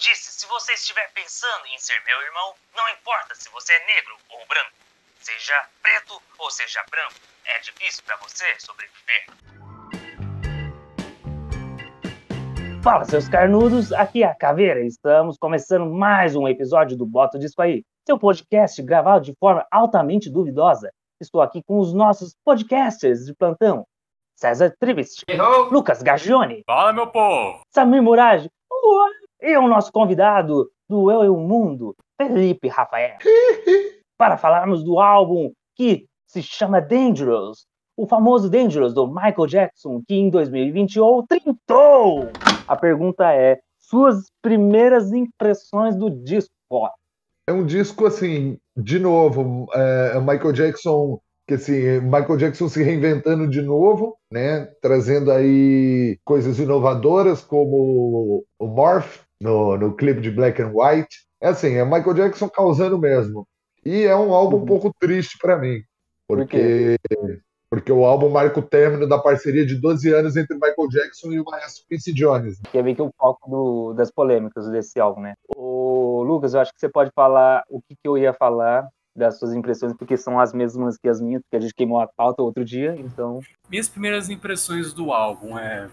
disse, se você estiver pensando em ser meu irmão, não importa se você é negro ou branco, seja preto ou seja branco, é difícil para você sobreviver. Fala, seus carnudos, aqui é a Caveira. Estamos começando mais um episódio do Bota Disco aí, seu podcast gravado de forma altamente duvidosa. Estou aqui com os nossos podcasters de plantão. César Trivist, Lucas Gagione, Fala, meu povo! Samir Murage e o nosso convidado do Eu e o Mundo, Felipe Rafael, para falarmos do álbum que se chama Dangerous, o famoso Dangerous do Michael Jackson, que em 2021 trintou. A pergunta é: suas primeiras impressões do disco? É um disco assim, de novo, é, Michael Jackson que assim, Michael Jackson se reinventando de novo, né, trazendo aí coisas inovadoras como o Morph no, no clipe de Black and White. É assim, é Michael Jackson causando mesmo. E é um álbum um pouco triste para mim, porque Por porque o álbum marca o término da parceria de 12 anos entre Michael Jackson e o maestro Quincy Jones. Que é meio que o foco do, das polêmicas desse álbum, né? O Lucas, eu acho que você pode falar o que, que eu ia falar das suas impressões, porque são as mesmas que as minhas, porque a gente queimou a pauta outro dia, então... Minhas primeiras impressões do álbum é...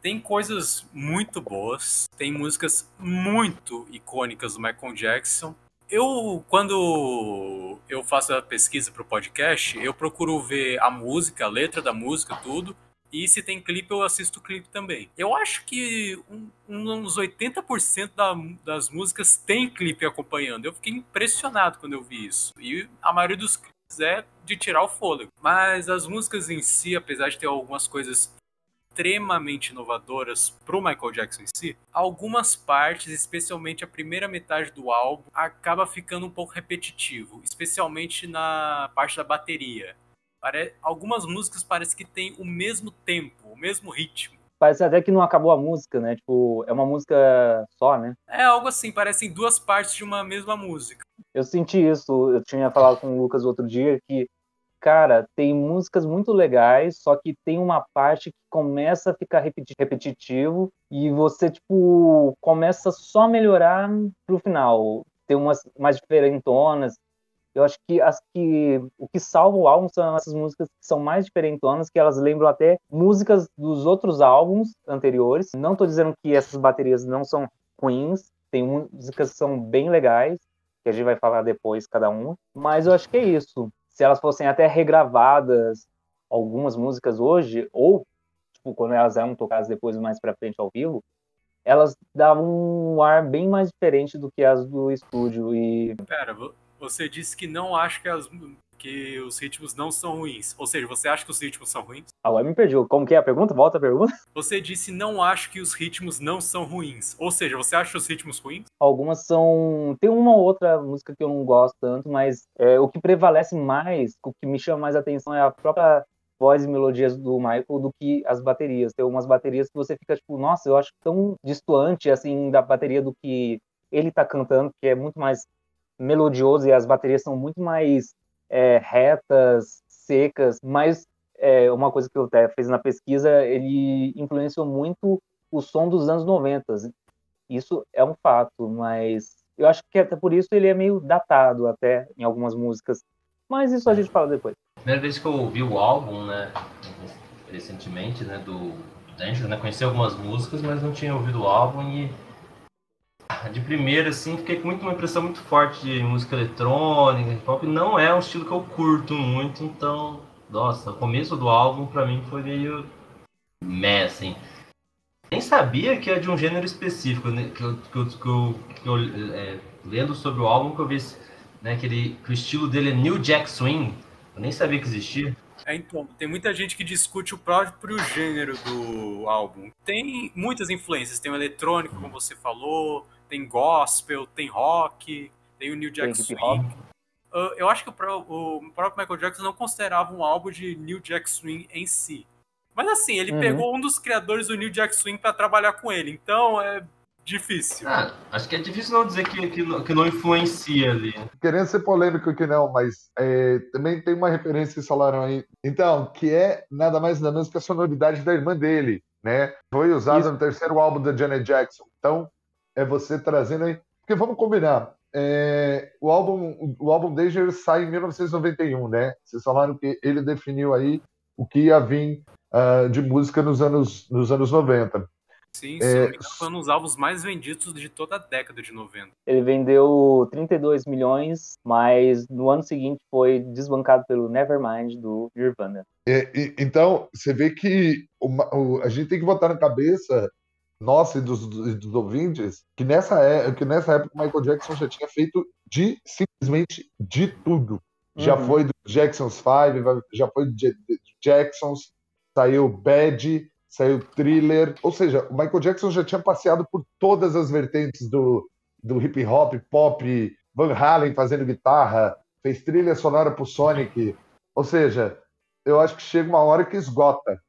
Tem coisas muito boas, tem músicas muito icônicas do Michael Jackson. Eu, quando eu faço a pesquisa para o podcast, eu procuro ver a música, a letra da música, tudo, e se tem clipe, eu assisto o clipe também. Eu acho que um, uns 80% da, das músicas tem clipe acompanhando. Eu fiquei impressionado quando eu vi isso. E a maioria dos clipes é de tirar o fôlego. Mas as músicas em si, apesar de ter algumas coisas extremamente inovadoras pro Michael Jackson em si, algumas partes, especialmente a primeira metade do álbum, acaba ficando um pouco repetitivo, especialmente na parte da bateria. Pare... Algumas músicas parece que tem o mesmo tempo, o mesmo ritmo. Parece até que não acabou a música, né? Tipo, é uma música só, né? É algo assim, parecem duas partes de uma mesma música. Eu senti isso, eu tinha falado com o Lucas outro dia que, cara, tem músicas muito legais, só que tem uma parte que começa a ficar repetitivo e você, tipo, começa só a melhorar pro final. Tem umas mais diferentonas, eu acho que as que o que salva o álbum são essas músicas que são mais diferentonas, que elas lembram até músicas dos outros álbuns anteriores. Não estou dizendo que essas baterias não são ruins, tem músicas que são bem legais, que a gente vai falar depois cada uma, mas eu acho que é isso. Se elas fossem até regravadas algumas músicas hoje ou tipo quando elas eram tocadas depois mais para frente ao vivo, elas davam um ar bem mais diferente do que as do estúdio e Pera, você disse que não acha que, as, que os ritmos não são ruins. Ou seja, você acha que os ritmos são ruins? Agora me perdi. Como que é a pergunta? Volta a pergunta. Você disse não acho que os ritmos não são ruins. Ou seja, você acha os ritmos ruins? Algumas são. Tem uma ou outra música que eu não gosto tanto, mas é, o que prevalece mais, o que me chama mais atenção é a própria voz e melodias do Michael do que as baterias. Tem umas baterias que você fica tipo, nossa, eu acho tão distoante assim da bateria do que ele tá cantando, que é muito mais melodioso e as baterias são muito mais é, retas, secas, mas é, uma coisa que eu até fiz na pesquisa, ele influenciou muito o som dos anos 90. Isso é um fato, mas eu acho que até por isso ele é meio datado até em algumas músicas. Mas isso a gente fala depois. Primeira vez que eu ouvi o álbum, né, recentemente, né, do Danger, né, conheci algumas músicas, mas não tinha ouvido o álbum e de primeira, assim, fiquei com muito, uma impressão muito forte de música eletrônica, hip hop. Não é um estilo que eu curto muito, então, nossa, o começo do álbum pra mim foi meio meh, assim. Nem sabia que é de um gênero específico, né? que, eu, que, eu, que, eu, que eu é, lendo sobre o álbum, que eu vi né, que, ele, que o estilo dele é New Jack Swing. Eu nem sabia que existia. É, então, tem muita gente que discute o próprio gênero do álbum. Tem muitas influências, tem o eletrônico, como você falou, tem gospel, tem rock, tem o New Jack Swing. Uh, eu acho que o, o, próprio Michael Jackson não considerava um álbum de New Jack Swing em si. Mas assim, ele uhum. pegou um dos criadores do New Jack Swing para trabalhar com ele, então é difícil. Ah, acho que é difícil não dizer que, que, não, que não influencia ali. Querendo ser polêmico que não, mas é, também tem uma referência que falaram aí. Então, que é nada mais nada menos que a sonoridade da irmã dele, né? Foi usada no terceiro álbum da Janet Jackson. Então, é você trazendo aí. Porque vamos combinar. É, o álbum o álbum Dangerous sai em 1991, né? Vocês falaram que ele definiu aí o que ia vir uh, de música nos anos nos anos 90. Sim, é... foi um dos álbuns mais vendidos de toda a década de 90. Ele vendeu 32 milhões, mas no ano seguinte foi desbancado pelo Nevermind do Nirvana. É, e, então, você vê que uma, o, a gente tem que botar na cabeça nossa e dos, dos, ouvintes, que nessa, é, que nessa época o Michael Jackson já tinha feito de simplesmente de tudo. Já uhum. foi do Jackson's Five, já foi de, de Jacksons, saiu Bad, saiu Thriller. Ou seja, o Michael Jackson já tinha passeado por todas as vertentes do, do hip hop, pop, Van Halen fazendo guitarra, fez trilha sonora pro Sonic. Ou seja, eu acho que chega uma hora que esgota.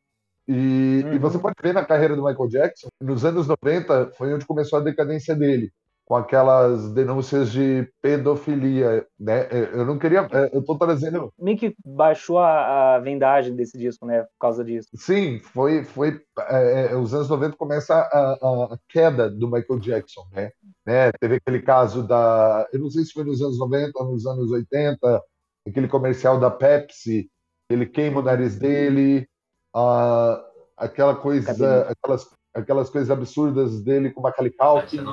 E, uhum. e, você pode ver na carreira do Michael Jackson, nos anos 90 foi onde começou a decadência dele, com aquelas denúncias de pedofilia, né? Eu não queria, é, eu tô trazendo... Meio que baixou a, a vendagem desse disco, né, por causa disso. Sim, foi, foi é, é os anos 90 começa a, a, a, queda do Michael Jackson, né? né? Teve aquele caso da, eu não sei se foi nos anos 90 ou nos anos 80, aquele comercial da Pepsi, ele queima o nariz dele, uh, aquela coisa, aquelas, aquelas coisas absurdas dele com Macaulay Culkin.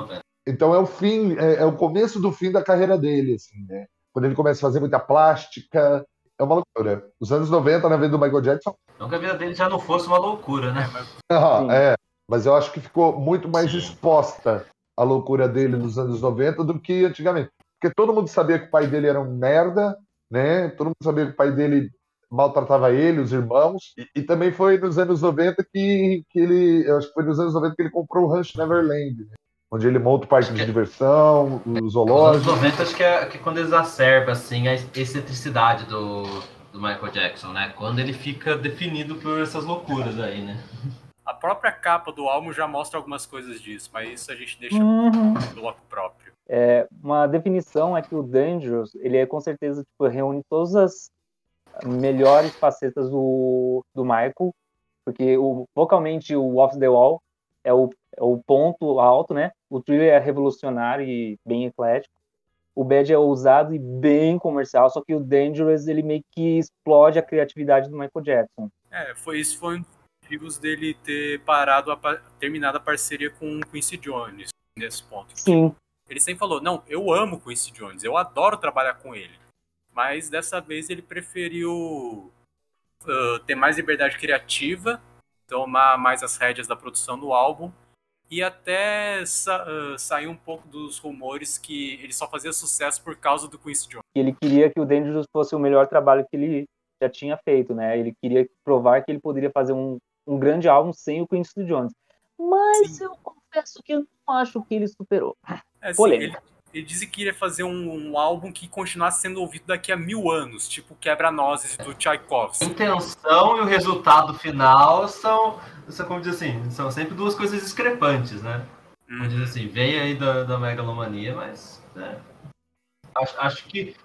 Então é o fim, é, é, o começo do fim da carreira dele, assim, né? Quando ele começa a fazer muita plástica, é uma loucura. Os anos 90, na vida do Michael Jackson. Não que a vida dele já não fosse uma loucura, né? Ah, é, mas eu acho que ficou muito mais Sim. exposta a loucura dele nos anos 90 do que antigamente. Porque todo mundo sabia que o pai dele era um merda, né? Todo mundo sabia que o pai dele maltratava ele, os irmãos, e, e, também foi nos anos 90 que, que ele, acho que foi nos anos 90 que ele comprou o Ranch Neverland, né? onde ele monta o parque de é diversão, o zoológico. Nos anos 90 acho que é, que é quando exacerba assim, a excentricidade do, do Michael Jackson, né? Quando ele fica definido por essas loucuras aí, né? A própria capa do álbum já mostra algumas coisas disso, mas isso a gente deixa uhum. no bloco próprio. É, uma definição é que o Dangerous, ele é com certeza tipo, reúne todas as melhores facetas do, do Michael, porque o, vocalmente o Off the Wall é o, é o ponto alto, né? O thriller é revolucionário e bem eclético. O Bad é ousado e bem comercial, só que o Dangerous ele meio que explode a criatividade do Michael Jackson. É, foi isso foi um dos motivos dele ter parado, a, terminado a parceria com o Quincy Jones nesse ponto. Sim. Ele sempre falou: Não, eu amo Quincy Jones, eu adoro trabalhar com ele mas dessa vez ele preferiu uh, ter mais liberdade criativa, tomar mais as rédeas da produção do álbum e até sa uh, sair um pouco dos rumores que ele só fazia sucesso por causa do Quincy Jones. Ele queria que o Dangerous fosse o melhor trabalho que ele já tinha feito, né? Ele queria provar que ele poderia fazer um, um grande álbum sem o Quincy Jones. Mas Sim. eu confesso que eu não acho que ele superou. É, Polêmica. Ele, ele disse que iria fazer um, um, álbum que continuasse sendo ouvido daqui a mil anos, tipo Quebra-Nozes do Tchaikovsky. A intenção e o resultado final são, são, como diz assim, são sempre duas coisas discrepantes, né? Hum. Como diz assim, vem aí da, da megalomania, mas né, acho, acho que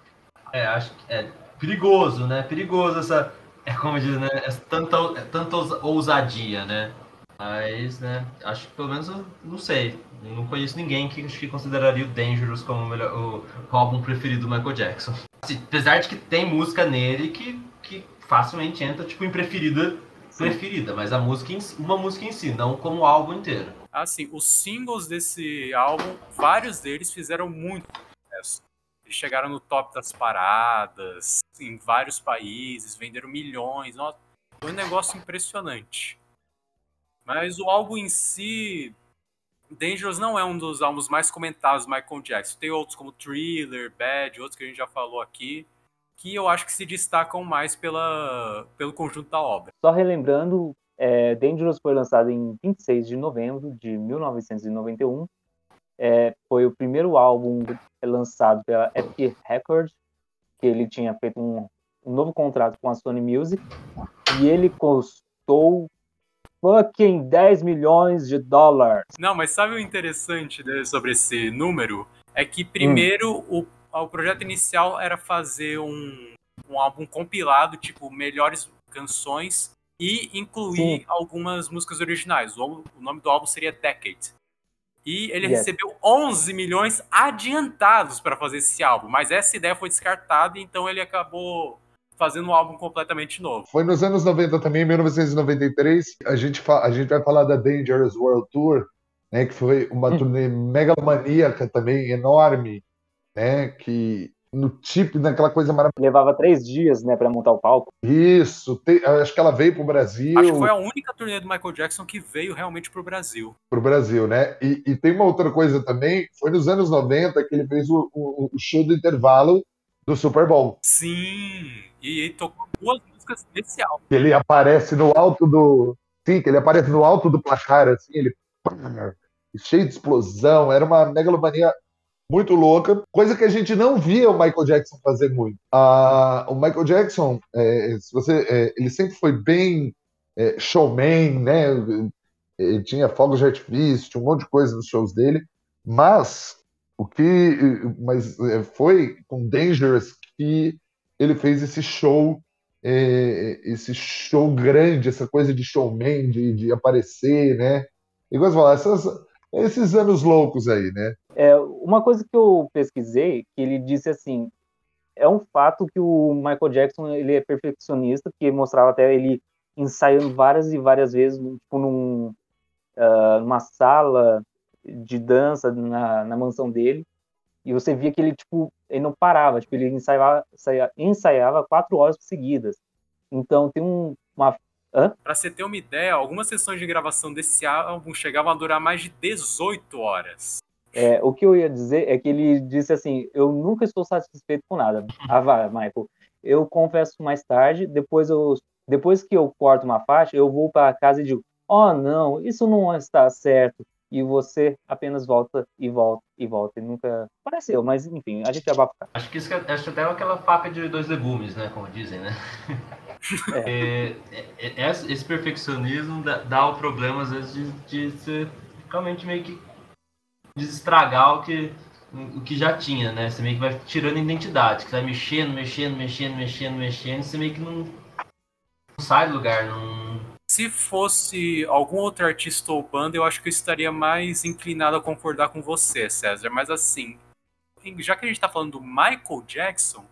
é, acho que é perigoso, né? Perigoso essa, é como diz, né? Essa tanta, tanta ousadia, né? Mas, né, acho que pelo menos eu não sei. Não conheço ninguém que, que consideraria o Dangerous como o, melhor, o, o álbum preferido do Michael Jackson. Assim, apesar de que tem música nele que, que facilmente entra tipo em preferida, preferida, mas a música em, uma música em si, não como o álbum inteiro. Assim, os singles desse álbum, vários deles fizeram muito sucesso. Eles chegaram no top das paradas, em vários países, venderam milhões. Nossa, foi um negócio impressionante. Mas o álbum em si, Dangerous não é um dos álbuns mais comentados do Michael Jackson. Tem outros como Thriller, Bad, outros que a gente já falou aqui, que eu acho que se destacam mais pela, pelo conjunto da obra. Só relembrando, é, Dangerous foi lançado em 26 de novembro de 1991. É, foi o primeiro álbum lançado pela Epic Records, que ele tinha feito um, um novo contrato com a Sony Music, e ele custou fucking 10 milhões de dólares. Não, mas sabe o interessante sobre esse número? É que primeiro hum. o, o projeto inicial era fazer um, um álbum compilado, tipo, melhores canções e incluir Sim. algumas músicas originais. O, o, nome do álbum seria Decade. E ele Yes. recebeu 11 milhões adiantados para fazer esse álbum, mas essa ideia foi descartada, então ele acabou fazendo um álbum completamente novo. Foi nos anos 90 também, em 1993, a gente, a gente vai falar da Dangerous World Tour, né, que foi uma Hum. turnê megalomaníaca também, enorme, né, que no tipo, naquela coisa maravilhosa. Levava três dias, né, para montar o palco. Isso, te- acho que ela veio pro Brasil, Acho que foi a única turnê do Michael Jackson que veio realmente pro Brasil. pro Brasil, né? E, e tem uma outra coisa também, foi nos anos 90 que ele fez o, o- o show do intervalo do Super Bowl. Sim, e ele tocou duas músicas desse álbum. ele aparece no alto do. Sim, que ele aparece no alto do placar, assim, ele. cheio de explosão, era uma megalomania muito louca, coisa que a gente não via o Michael Jackson fazer muito. Ah, o Michael Jackson, é, se você, é, ele sempre foi bem é, showman, né? Ele tinha fogos de artifício, tinha um monte de coisa nos shows dele, mas o que, mas é, foi com Dangerous que ele fez esse show é, esse show grande, essa coisa de showman, de, de aparecer, né? Igual você falar, essas, esses anos loucos aí, né? É, uma coisa que eu pesquisei, que ele disse assim, é um fato que o Michael Jackson ele é perfeccionista, que mostrava até ele ensaiando várias e várias vezes, tipo num, ah, numa sala de dança na, na mansão dele, e você via que ele tipo ele não parava, tipo ele ensaiava, ensaia- ensaiava quatro horas seguidas. Então tem um, uma Pra você ter uma ideia, algumas sessões de gravação desse álbum chegavam a durar mais de 18 horas. É, o que eu ia dizer é que ele disse assim: Eu nunca estou satisfeito com nada. Ah, vai, Michael. Eu confesso mais tarde, depois, eu, depois que eu corto uma faixa, eu vou para casa e digo: Oh, não, isso não está certo. E você apenas volta e volta e volta. E nunca apareceu, mas enfim, a gente vai ficar. Acho que isso que- acho até aquela faca de dois legumes, né? Como dizem, né? É, é, é, esse esse perfeccionismo dá, dá o problema, às vezes, de, de você realmente meio que desestragar o que, o que já tinha, né? Você meio que vai tirando identidade, que vai mexendo, mexendo, mexendo, mexendo, mexendo, e você meio que não, não sai do lugar, não. Se fosse algum outro artista ou banda, eu acho que eu estaria mais inclinado a concordar com você, César. Mas assim, já que a gente tá falando do Michael Jackson,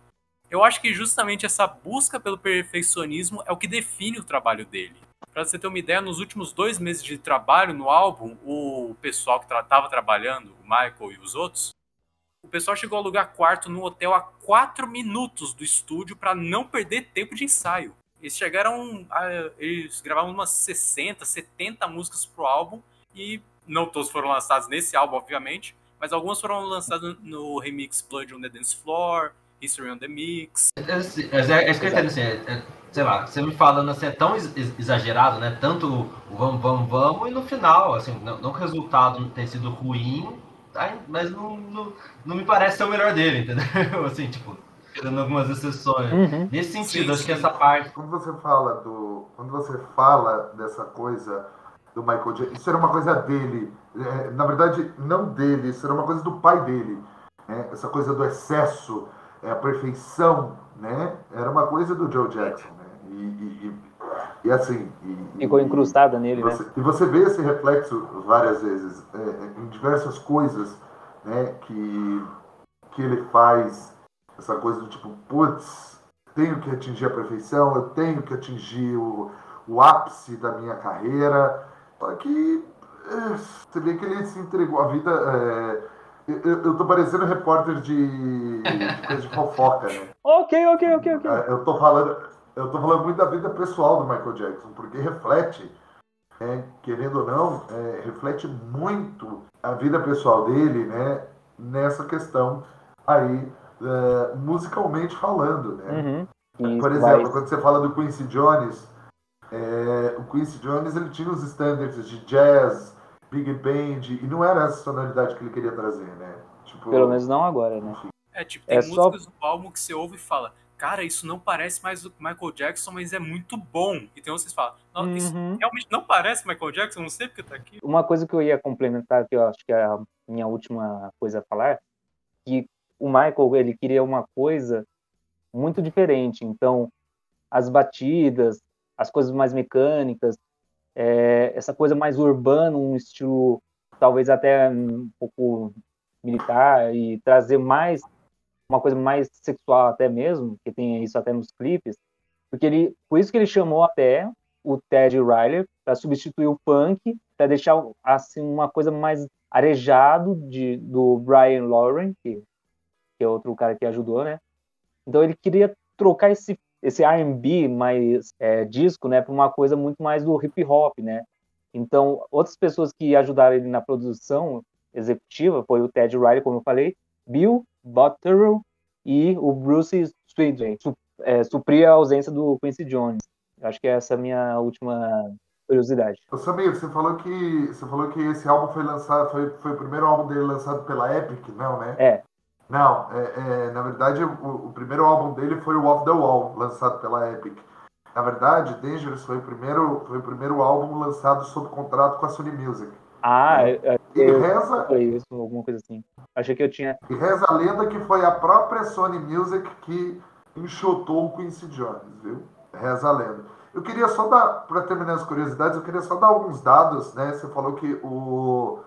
eu acho que justamente essa busca pelo perfeccionismo é o que define o trabalho dele. Pra você ter uma ideia, nos últimos dois meses de trabalho no álbum, o pessoal que tra tava trabalhando, o Michael e os outros, o pessoal chegou a alugar quarto no hotel a quatro minutos do estúdio para não perder tempo de ensaio. Eles chegaram. A, eles gravaram umas 60, 70 músicas pro álbum e não todos foram lançados nesse álbum, obviamente, mas algumas foram lançadas no remix Blood on the Dance Floor, History on the Mix. É, é, é, isso que eu entendo, assim, é- é- sei lá, você me falando assim, é tão ex- ex- exagerado, né? Tanto o vamos, vamos, vamos, e no final, assim, não, não que o resultado tenha sido ruim, mas não, não, não me parece ser o melhor dele, entendeu? Assim, tipo, tirando algumas exceções. Uhum. Nesse sentido, Sim, acho que sim. essa parte. Quando você fala do. Quando você fala dessa coisa do Michael Jackson, isso era uma coisa dele. é, na verdade, não dele, isso era uma coisa do pai dele. né? Essa coisa do excesso, é, a perfeição, né? Era uma coisa do Joe Jackson, né? E, e, e- e assim. e- Ficou incrustada e nele, né? você, e você vê esse reflexo várias vezes é, em diversas coisas né, que, que ele faz. Essa coisa do tipo, putz, tenho que atingir a perfeição, eu tenho que atingir o, o ápice da minha carreira. Só que é, você vê que ele se entregou à vida. é, eu, eu tô parecendo repórter de, de coisa de fofoca, né? Ok, ok, ok, ok. É, Eu tô falando, eu tô falando muito da vida pessoal do Michael Jackson, porque reflete, né, querendo ou não, é, reflete muito a vida pessoal dele, né, nessa questão aí, é, musicalmente falando, né? Uhum. Por exemplo, quando você fala do Quincy Jones, é, o Quincy Jones ele tinha os standards de jazz, big band, e não era essa sonoridade que ele queria trazer, né? Tipo, Pelo menos não agora, né? É, tipo, tem É só- músicas do álbum que você ouve e fala, cara, isso não parece mais o Michael Jackson, mas é muito bom. E tem outros que falam, não, isso Uhum. realmente não parece Michael Jackson, não sei porque tá aqui. Uma coisa que eu ia complementar, que eu acho que é a minha última coisa a falar, que o Michael, ele queria uma coisa muito diferente. Então, as batidas, as coisas mais mecânicas, é, essa coisa mais urbana, um estilo talvez até um pouco militar e trazer mais uma coisa mais sexual até mesmo, que tem isso até nos clipes, porque ele, por isso que ele chamou até o Ted Riley para substituir o Punk, para deixar assim uma coisa mais arejado de do Brian Lauren, que, que é outro cara que ajudou, né? Então ele queria trocar esse esse R&B mais é, disco, né, para uma coisa muito mais do hip hop, né? Então outras pessoas que ajudaram ele na produção executiva foi o Ted Riley, como eu falei, Bill Botterill e o Bruce Swindon, su, é, suprir a ausência do Quincy Jones. Acho que essa é a minha última curiosidade. Ô, Samir, você falou que você falou que esse álbum foi lançado, foi, foi o primeiro álbum dele lançado pela Epic, não, né? É. Não, é, é, na verdade o, o, primeiro álbum dele foi o Off the Wall, lançado pela Epic. Na verdade, Dangerous foi o primeiro, foi o primeiro álbum lançado sob contrato com a Sony Music. Ah, é. eu, eu, reza, foi isso, alguma coisa assim. Achei que eu tinha. E reza a lenda que foi a própria Sony Music que enxotou o Quincy Jones, viu? Reza a lenda. Eu queria só dar, para terminar as curiosidades, eu queria só dar alguns dados, né? Você falou que o,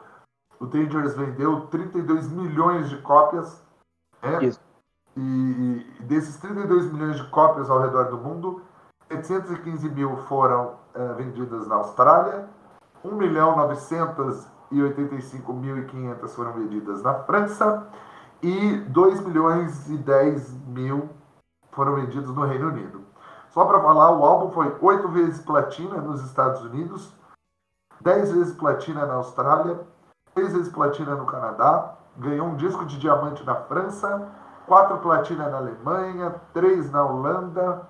o Dangerous vendeu 32 milhões de cópias, né? Isso. E, e desses 32 milhões de cópias ao redor do mundo, 715 mil foram é, vendidas na Austrália, 1 milhão 985.500 foram vendidas na França e 2 milhões e 10 mil foram vendidos no Reino Unido. Só para falar, o álbum foi oito vezes platina nos Estados Unidos, dez vezes platina na Austrália, três vezes platina no Canadá, ganhou um disco de diamante na França, quatro platina na Alemanha, três na Holanda,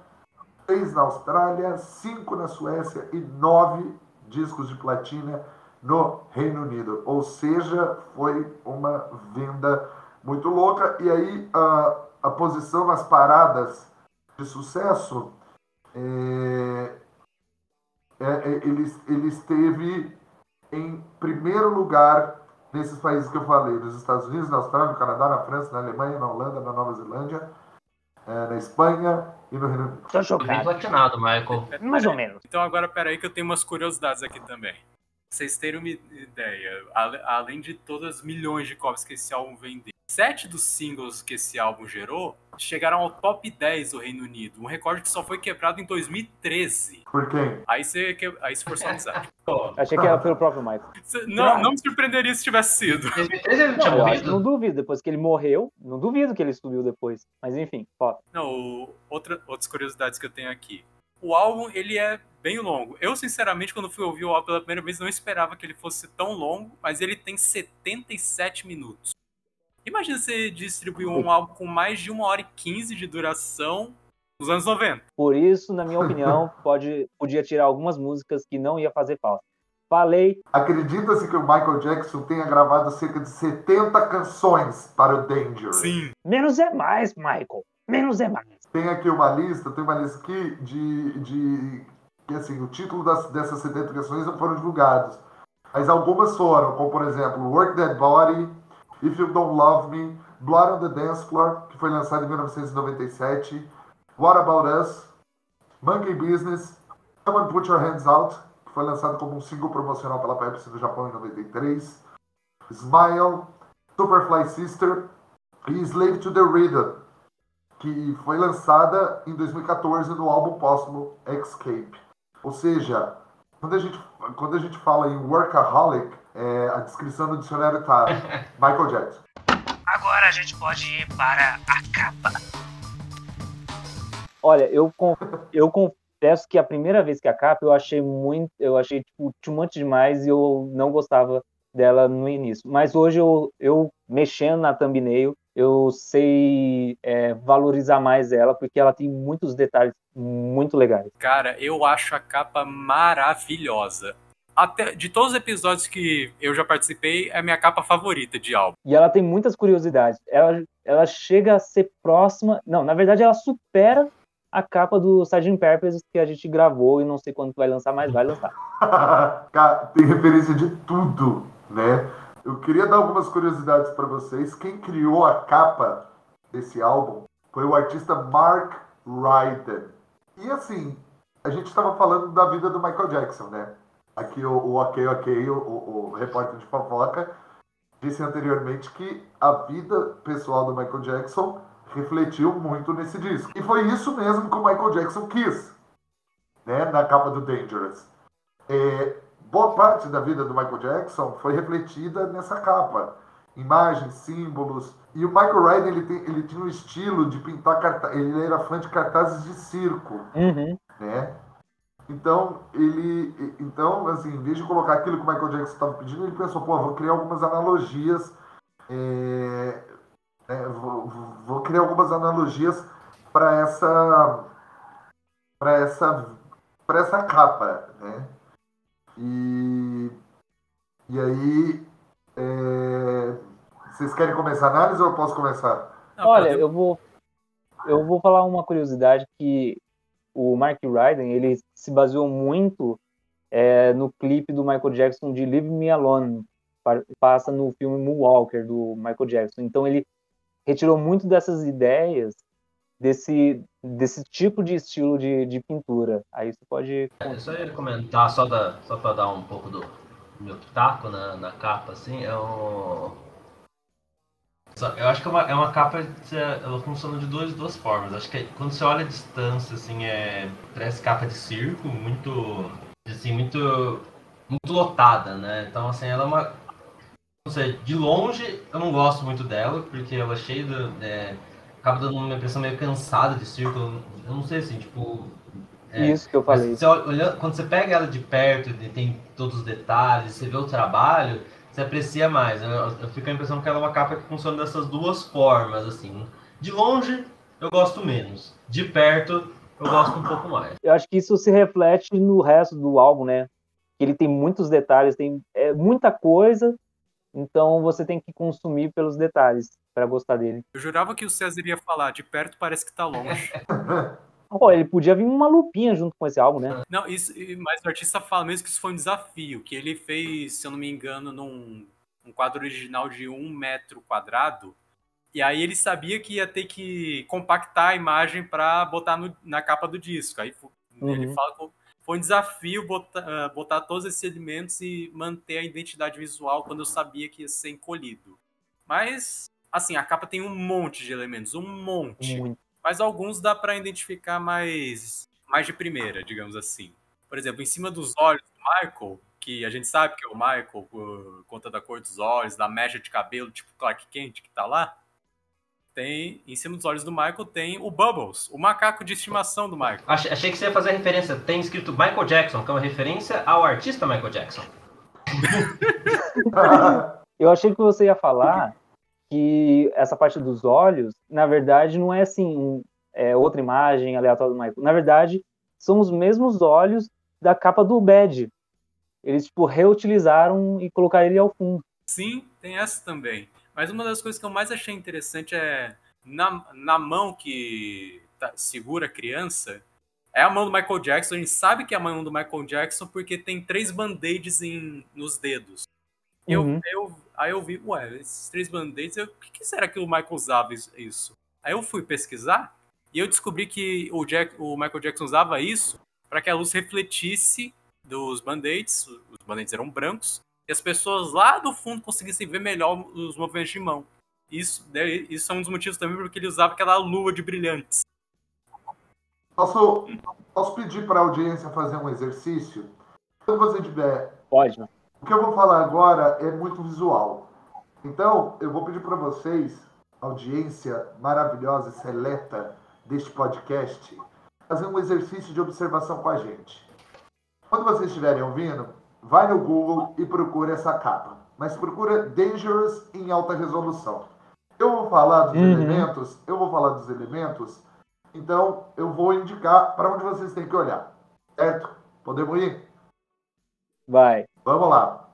três na Austrália, cinco na Suécia e nove discos de platina no Reino Unido. Ou seja, foi uma venda muito louca. E aí a, a posição nas paradas de sucesso é, é, é, ele, ele esteve em primeiro lugar nesses países que eu falei, nos Estados Unidos, na Austrália, no Canadá, na França, na Alemanha, na Holanda, na Nova Zelândia, é, na Espanha e no Reino Unido. Tô chocado. Bem platinado, Michael. Mais ou menos. Então agora peraí que eu tenho umas curiosidades aqui também. Pra vocês terem uma ideia, além de todas as milhões de cópias que esse álbum vendeu, sete dos singles que esse álbum gerou chegaram ao top 10 do Reino Unido. Um recorde que só foi quebrado em 2013. Por quem? Aí você, que... Aí você forçou a amizade. Achei que era pelo próprio Michael. Não, não me surpreenderia se tivesse sido. 2013 ele tinha Não, acho não duvido, depois que ele morreu, não duvido que ele subiu depois. Mas enfim, foda. Não, outra, outras curiosidades que eu tenho aqui. O álbum, ele é bem longo. Eu, sinceramente, quando fui ouvir o álbum pela primeira vez, não esperava que ele fosse tão longo, mas ele tem 77 minutos. Imagina você distribuir um álbum com mais de uma hora e 15 de duração nos anos 90. Por isso, na minha opinião, pode, podia tirar algumas músicas que não ia fazer falta. Falei, Acredita-se que o Michael Jackson tenha gravado cerca de 70 canções para o Danger. Sim. menos é mais, Michael. Menos é mais. Tem aqui uma lista, tem uma lista aqui de, de que assim, o título das, dessas 70 canções não foram divulgados. Mas algumas foram, como por exemplo, Work That Body, If You Don't Love Me, Blood on the Dance Floor, que foi lançado em 1997, What About Us, Monkey Business, Come and Put Your Hands Out, que foi lançado como um single promocional pela Pepsi do Japão em 93, Smile, Superfly Sister e Slave to the Rhythm, que foi lançada em 2014 no álbum póstumo Escape. Ou seja, quando a gente, quando a gente fala em workaholic, é, a descrição no dicionário tá Michael Jackson. Agora a gente pode ir para a capa. Olha, eu, eu confesso que a primeira vez que a capa eu achei muito, eu achei tipo too much demais e eu não gostava dela no início. Mas hoje eu, eu mexendo na thumbnail, eu sei é, valorizar mais ela porque ela tem muitos detalhes muito legais. Cara, eu acho a capa maravilhosa. Até, de todos os episódios que eu já participei, é a minha capa favorita de álbum. E ela tem muitas curiosidades. Ela, ela chega a ser próxima. Não, na verdade, ela supera a capa do Sgt. Purpose que a gente gravou e não sei quando vai lançar, mas vai lançar. Cara, tem referência de tudo, né? Eu queria dar algumas curiosidades para vocês. Quem criou a capa desse álbum foi o artista Mark Ryden. E assim, a gente estava falando da vida do Michael Jackson, né? Aqui o, o Ok Ok, o, o, o repórter de fofoca disse anteriormente que a vida pessoal do Michael Jackson refletiu muito nesse disco. E foi isso mesmo que o Michael Jackson quis, né, na capa do Dangerous. É, boa parte da vida do Michael Jackson foi refletida nessa capa. Imagens, símbolos. E o Michael Ryder ele, tem, ele tinha um estilo de pintar cartazes. Ele era fã de cartazes de circo. Uhum. Né? Então, ele. Então, assim, em vez de colocar aquilo que o Michael Jackson estava pedindo, ele pensou, pô, vou criar algumas analogias. É, é, vou, vou, criar algumas analogias para essa. para essa. para essa capa, né? E. E aí. É, vocês querem começar a análise ou eu posso começar? Olha, eu vou. Eu vou falar uma curiosidade que o Mark Ryden ele se baseou muito é, no clipe do Michael Jackson de Leave Me Alone, passa no filme Moonwalker do Michael Jackson. Então ele retirou muito dessas ideias desse desse tipo de estilo de, de pintura. Aí você pode. É, só ia comentar só da, só para dar um pouco do meu pitaco na, na capa assim é um eu acho que é uma, é uma capa, ela funciona de duas, duas formas. Acho que quando você olha a distância, assim, é, parece capa de circo, muito, assim, muito, muito lotada, né? Então, assim, ela é uma, não sei, de longe eu não gosto muito dela, porque ela é cheia de, é, acaba dando uma impressão meio cansada de circo. Eu não sei, assim, tipo... É, Isso que eu falei. Você olha, quando você pega ela de perto e tem todos os detalhes, você vê o trabalho você aprecia mais. Eu, eu fico a impressão que ela é uma capa que funciona dessas duas formas, assim. De longe, eu gosto menos. De perto, eu gosto um pouco mais. Eu acho que isso se reflete no resto do álbum, né? Ele tem muitos detalhes, tem é, muita coisa, então você tem que consumir pelos detalhes para gostar dele. Eu jurava que o César ia falar, de perto parece que tá longe. Oh, ele podia vir uma lupinha junto com esse álbum, né? Não, isso, mas o artista fala mesmo que isso foi um desafio, que ele fez, se eu não me engano, num um quadro original de um metro quadrado, e aí ele sabia que ia ter que compactar a imagem para botar no, na capa do disco. Aí uhum. ele fala que foi um desafio botar, uh, botar todos esses elementos e manter a identidade visual quando eu sabia que ia ser encolhido. Mas, assim, a capa tem um monte de elementos, um monte. Muito mas alguns dá para identificar mais, mais de primeira, digamos assim. Por exemplo, em cima dos olhos do Michael, que a gente sabe que é o Michael por conta da cor dos olhos, da mecha de cabelo, tipo Clark Kent que tá lá, tem, em cima dos olhos do Michael tem o Bubbles, o macaco de estimação do Michael. Achei, achei que você ia fazer a referência, tem escrito Michael Jackson, que é uma referência ao artista Michael Jackson. Eu achei que você ia falar que essa parte dos olhos, na verdade, não é assim, um, é outra imagem aleatória do Michael. Na verdade, são os mesmos olhos da capa do Bad. Eles, tipo, reutilizaram e colocaram ele ao fundo. Sim, tem essa também. Mas uma das coisas que eu mais achei interessante é na, na mão que tá, segura a criança, é a mão do Michael Jackson. A gente sabe que é a mão do Michael Jackson porque tem três band-aids nos dedos. Uhum. Eu, eu Aí eu vi, ué, esses três band-aids, o que, que, será que o Michael usava isso? Aí eu fui pesquisar e eu descobri que o, Jack, o Michael Jackson usava isso para que a luz refletisse dos band-aids, os band-aids eram brancos, e as pessoas lá do fundo conseguissem ver melhor os movimentos de mão. Isso, isso é um dos motivos também porque ele usava aquela lua de brilhantes. Posso, posso pedir para a audiência fazer um exercício? Quando você tiver. Pode, né? O que eu vou falar agora é muito visual. Então, eu vou pedir para vocês, audiência maravilhosa e seleta deste podcast, fazer um exercício de observação com a gente. Quando vocês estiverem ouvindo, vai no Google e procure essa capa. Mas procura Dangerous em alta resolução. Eu vou falar dos uhum. elementos, eu vou falar dos elementos, então eu vou indicar para onde vocês têm que olhar. Certo? Podemos ir? Vai. Vamos lá.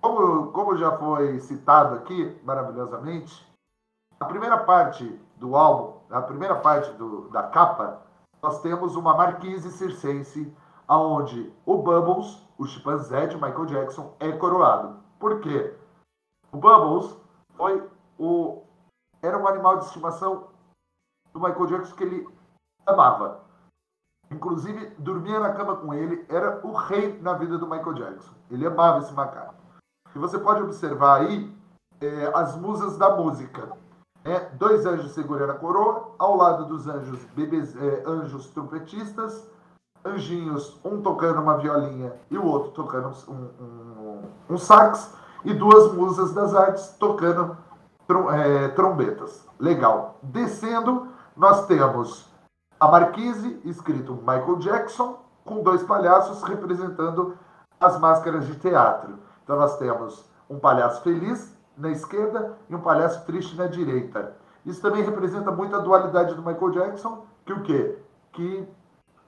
Como, como já foi citado aqui maravilhosamente, a primeira parte do álbum, a primeira parte do, da capa, nós temos uma marquise circense aonde o Bubbles, o chimpanzé de Michael Jackson, é coroado. Por quê? O Bubbles foi o era um animal de estimação do Michael Jackson que ele amava. Inclusive, dormia na cama com ele, era o rei na vida do Michael Jackson. Ele amava esse macaco. E você pode observar aí é, as musas da música. Né? Dois anjos segurando a coroa, ao lado dos anjos, bebês, é, anjos trompetistas, anjinhos, um tocando uma violinha e o outro tocando um, um, um sax, e duas musas das artes tocando trom, é, trombetas. Legal. Descendo, nós temos a marquise, escrito Michael Jackson, com dois palhaços representando as máscaras de teatro. Então nós temos um palhaço feliz na esquerda e um palhaço triste na direita. Isso também representa muito a dualidade do Michael Jackson, que o quê? Que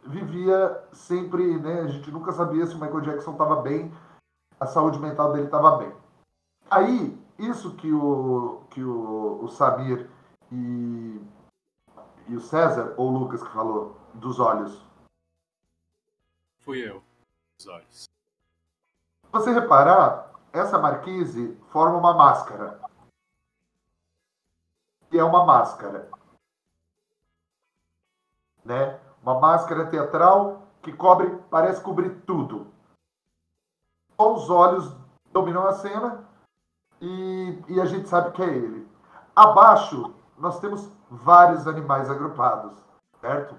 vivia sempre, né? A gente nunca sabia se o Michael Jackson estava bem, a saúde mental dele estava bem. Aí, isso que o, que o, o Samir e, e o César, ou o Lucas que falou, dos olhos. Fui eu, dos olhos. Se você reparar, essa marquise forma uma máscara. E é uma máscara. Né? Uma máscara teatral que cobre, parece cobrir tudo. Só os olhos dominam a cena e, e a gente sabe que é ele. Abaixo, nós temos vários animais agrupados, certo?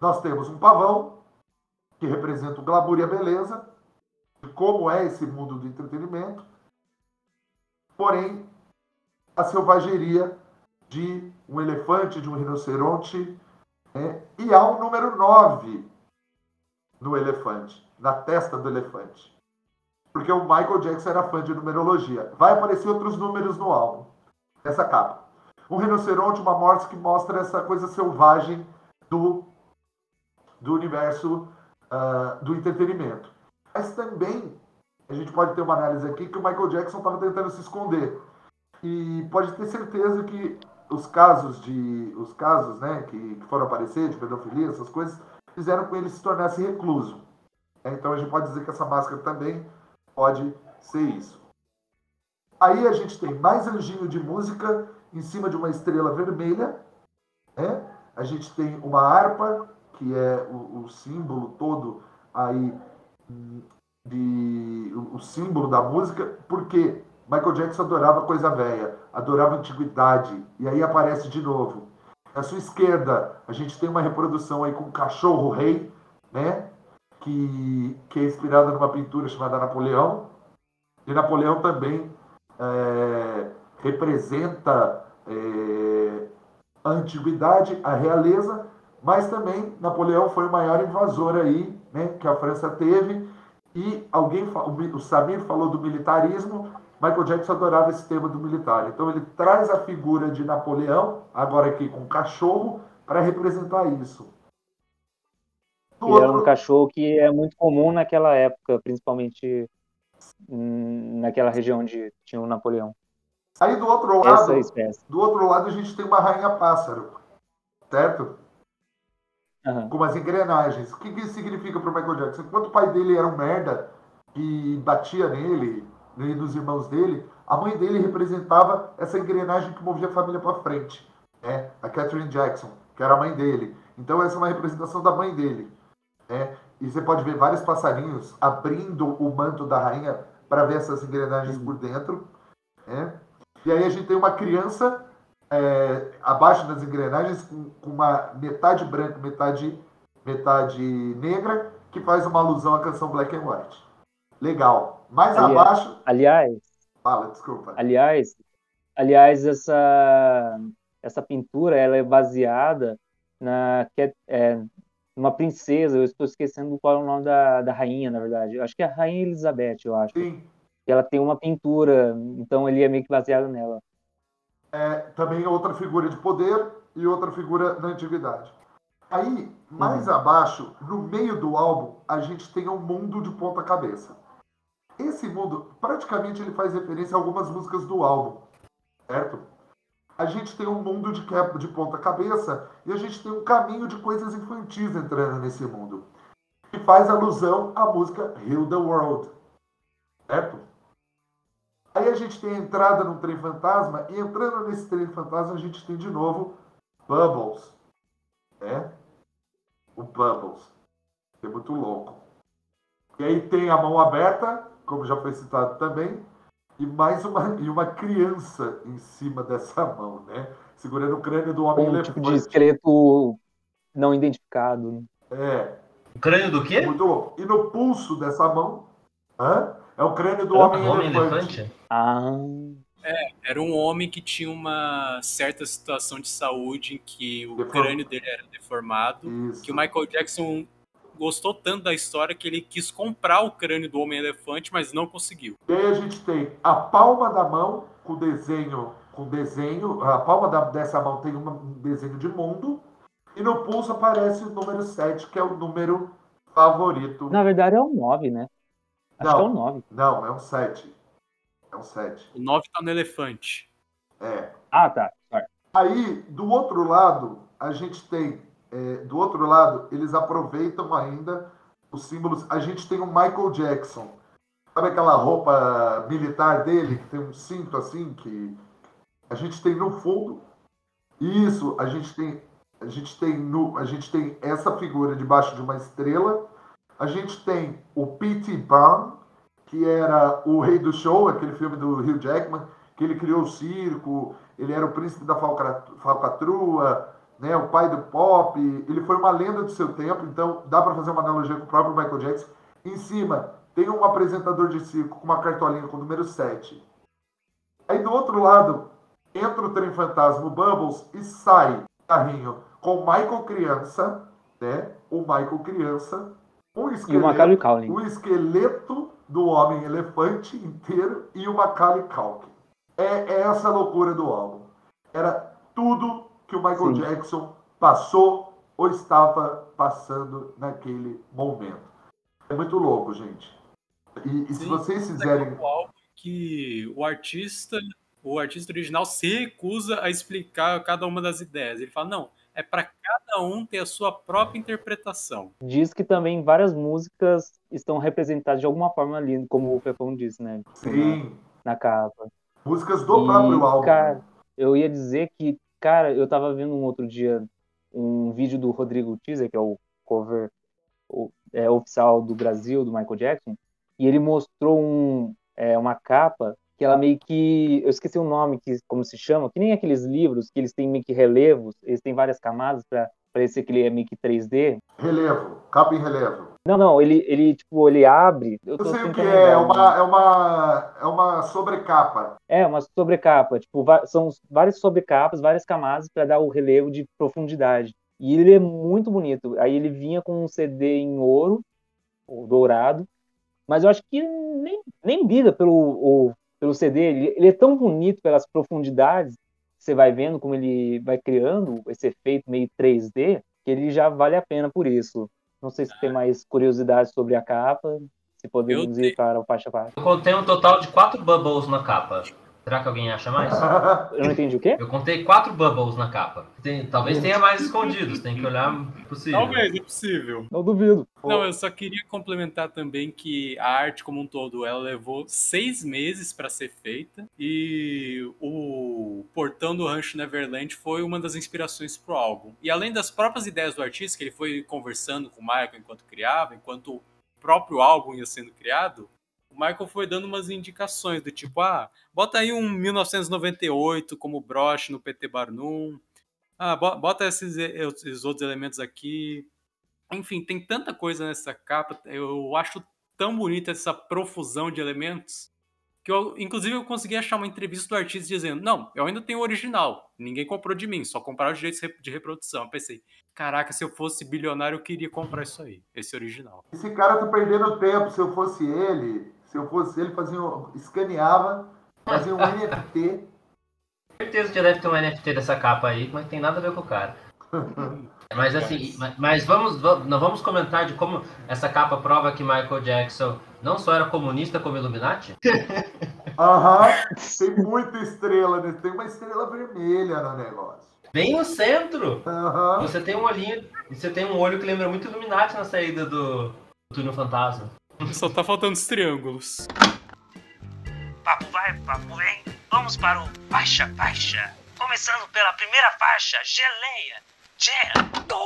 Nós temos um pavão, que representa o glamour e a beleza, de como é esse mundo do entretenimento, porém, a selvageria de um elefante, de um rinoceronte, né? e há um número 9 no elefante, na testa do elefante. Porque o Michael Jackson era fã de numerologia. Vai aparecer outros números no álbum, nessa capa. Um rinoceronte, uma morte que mostra essa coisa selvagem do, do universo uh, do entretenimento. Mas também a gente pode ter uma análise aqui que o Michael Jackson estava tentando se esconder. E pode ter certeza que os casos de os casos, né, que, que foram aparecer de pedofilia, essas coisas, fizeram com ele se tornasse recluso. Então a gente pode dizer que essa máscara também pode ser isso. Aí a gente tem mais anjinho de música em cima de uma estrela vermelha. Né? A gente tem uma harpa, que é o, o símbolo todo aí de, o, o símbolo da música, porque Michael Jackson adorava coisa velha, adorava antiguidade, e aí aparece de novo. Na sua esquerda, a gente tem uma reprodução aí com o cachorro rei, né? que, que é inspirada numa pintura chamada Napoleão. E Napoleão também é, representa é, a antiguidade, a realeza, mas também Napoleão foi o maior invasor aí, né, que a França teve. E alguém, o Samir falou do militarismo, Michael Jackson adorava esse tema do militar. Então ele traz a figura de Napoleão, agora aqui com cachorro, para representar isso. Do outro... era um cachorro que é muito comum naquela época, principalmente naquela região onde tinha o Napoleão. Aí do outro lado, do outro lado a gente tem uma rainha pássaro, certo? Uhum. Com umas engrenagens. O que, que isso significa para o Michael Jackson? Enquanto o pai dele era um merda e batia nele e nos irmãos dele, a mãe dele representava essa engrenagem que movia a família para frente, né? A Catherine Jackson, que era a mãe dele. Então essa é uma representação da mãe dele. Né? E você pode ver vários passarinhos abrindo o manto da rainha para ver essas engrenagens por dentro. Né? E aí a gente tem uma criança é, abaixo das engrenagens com, com, uma metade branca, metade, metade negra, que faz uma alusão à canção Black and White. Legal. Mais aliás, abaixo. Aliás. Fala, desculpa. Aliás, aliás essa, essa pintura ela é baseada na, é, uma princesa, eu estou esquecendo qual é o nome da, da rainha, na verdade. Eu acho que é a Rainha Elizabeth, eu acho. Sim. Ela tem uma pintura, então ele é meio que baseado nela. É, também outra figura de poder e outra figura na antiguidade. Aí, mais uhum. abaixo, no meio do álbum, a gente tem um mundo de ponta cabeça. Esse mundo, praticamente, ele faz referência a algumas músicas do álbum, certo? a gente tem um mundo de, de ponta cabeça e a gente tem um caminho de coisas infantis entrando nesse mundo. Que faz alusão à música Heal the World. Certo? Aí a gente tem a entrada num trem fantasma, e entrando nesse trem fantasma, a gente tem de novo Bubbles. Né? O Bubbles. É muito louco. E aí tem a mão aberta, como já foi citado também, e mais uma, e uma criança em cima dessa mão, né? Segurando o crânio do homem Um elefante. tipo de esqueleto não identificado. É, O crânio do quê? muito. E no pulso dessa mão, hã? é o crânio do O homem, homem elefante. elefante? Ah, Era um homem que tinha uma certa situação de saúde em que o Deform- crânio dele era deformado, Isso. que o Michael Jackson gostou tanto da história que ele quis comprar o crânio do Homem-Elefante, mas não conseguiu. E aí a gente tem a palma da mão com desenho, com desenho, a palma da- dessa mão tem um desenho de mundo, e no pulso aparece o número 7, que é o número favorito. na verdade é o 9, né? Acho Não. que é o 9. Não, é um 7. É um 7. O 9 tá no elefante. É. Ah, tá. Aí, do outro lado, a gente tem. É, do outro lado, eles aproveitam ainda os símbolos. A gente tem o Michael Jackson. Sabe aquela roupa militar dele, que tem um cinto assim, que a gente tem no fundo. Isso, a gente tem. A gente tem, no, a gente tem essa figura debaixo de uma estrela. A gente tem o P.T. Barnum, que era o rei do show, aquele filme do Hugh Jackman, que ele criou o circo, ele era o príncipe da falca- falcatrua, né, o pai do pop, ele foi uma lenda do seu tempo, então dá para fazer uma analogia com o próprio Michael Jackson. Em cima tem um apresentador de circo com uma cartolinha com o número 7. Aí do outro lado entra o trem fantasma, o Bubbles, e sai o carrinho com o Michael criança, né, o Michael criança, um E o esqueleto, Culkin. o esqueleto do homem elefante inteiro e o Macaulay Culkin. É, é essa loucura do álbum. Era tudo que o Michael Sim. Jackson passou ou estava passando naquele momento. É muito louco, gente. E, e se vocês fizerem. O álbum que o artista, o artista original se recusa a explicar cada uma das ideias. Ele fala, não, é para cada um ter a sua própria interpretação. Diz que também várias músicas estão representadas de alguma forma ali, como o Pepão disse, né? Sim, Na capa. músicas do E, próprio álbum. Cara, eu ia dizer que, cara, eu tava vendo um outro dia um vídeo do Rodrigo Teaser, que é o cover o- é, oficial do Brasil, do Michael Jackson, e ele mostrou um, é, uma capa que ela meio que. Eu esqueci o nome, que, como se chama, que nem aqueles livros que eles têm meio que relevos, eles têm várias camadas para parecer que ele é meio que 3D. Relevo, capa em relevo. Não, não, ele, ele tipo, ele abre. Eu Eu sei o que é, é uma, é uma, é uma sobrecapa. É, uma sobrecapa. Tipo, são várias sobrecapas, várias camadas para dar o relevo de profundidade. E ele é muito bonito. Aí ele vinha com um CD em ouro, ou dourado, mas eu acho que nem, nem liga pelo, o- pelo CD. Ele, ele é tão bonito pelas profundidades, você vai vendo como ele vai criando esse efeito meio 3D, que ele já vale a pena por isso. Não sei se tem mais curiosidade sobre a capa, se podemos ir para o faixa a faixa. Eu contei um total de quatro bubbles na capa. Será que alguém acha mais? Eu não entendi o quê? Eu contei quatro bubbles na capa. Tem- talvez tenha mais escondidos, tem que olhar possível. Talvez, é possível. Não duvido. Não, eu só queria complementar também que a arte como um todo, ela levou seis meses para ser feita e o Portão do Rancho Neverland foi uma das inspirações pro álbum. E além das próprias ideias do artista, que ele foi conversando com o Michael enquanto criava, enquanto o próprio álbum ia sendo criado, o Michael foi dando umas indicações do tipo, ah, bota aí um 1998 como broche no PT Barnum, ah, bo- bota esses, esses outros elementos aqui, enfim, tem tanta coisa nessa capa. Eu acho tão bonita essa profusão de elementos que eu, inclusive, eu consegui achar uma entrevista do artista dizendo: Não, eu ainda tenho o original. Ninguém comprou de mim, só compraram os direitos de reprodução. Eu pensei: Caraca, se eu fosse bilionário, eu queria comprar isso aí, esse original. Esse cara tá perdendo tempo. Se eu fosse ele, se eu fosse ele, fazia um, escaneava, fazia um NFT. certeza que já deve ter um NFT dessa capa aí, mas tem nada a ver com o cara. Mas assim, mas, mas vamos, vamos, não vamos comentar de como essa capa prova que Michael Jackson não só era comunista como Illuminati? Aham, tem muita estrela, né? tem uma estrela vermelha no negócio. Bem no centro! Aham. Você tem um olhinho, você tem um olho que lembra muito Illuminati na saída do, do túnel fantasma. Só tá faltando os triângulos. Papo vai, papo vem. Vamos para o faixa, faixa. Começando pela primeira faixa, geleia. Jam. Go.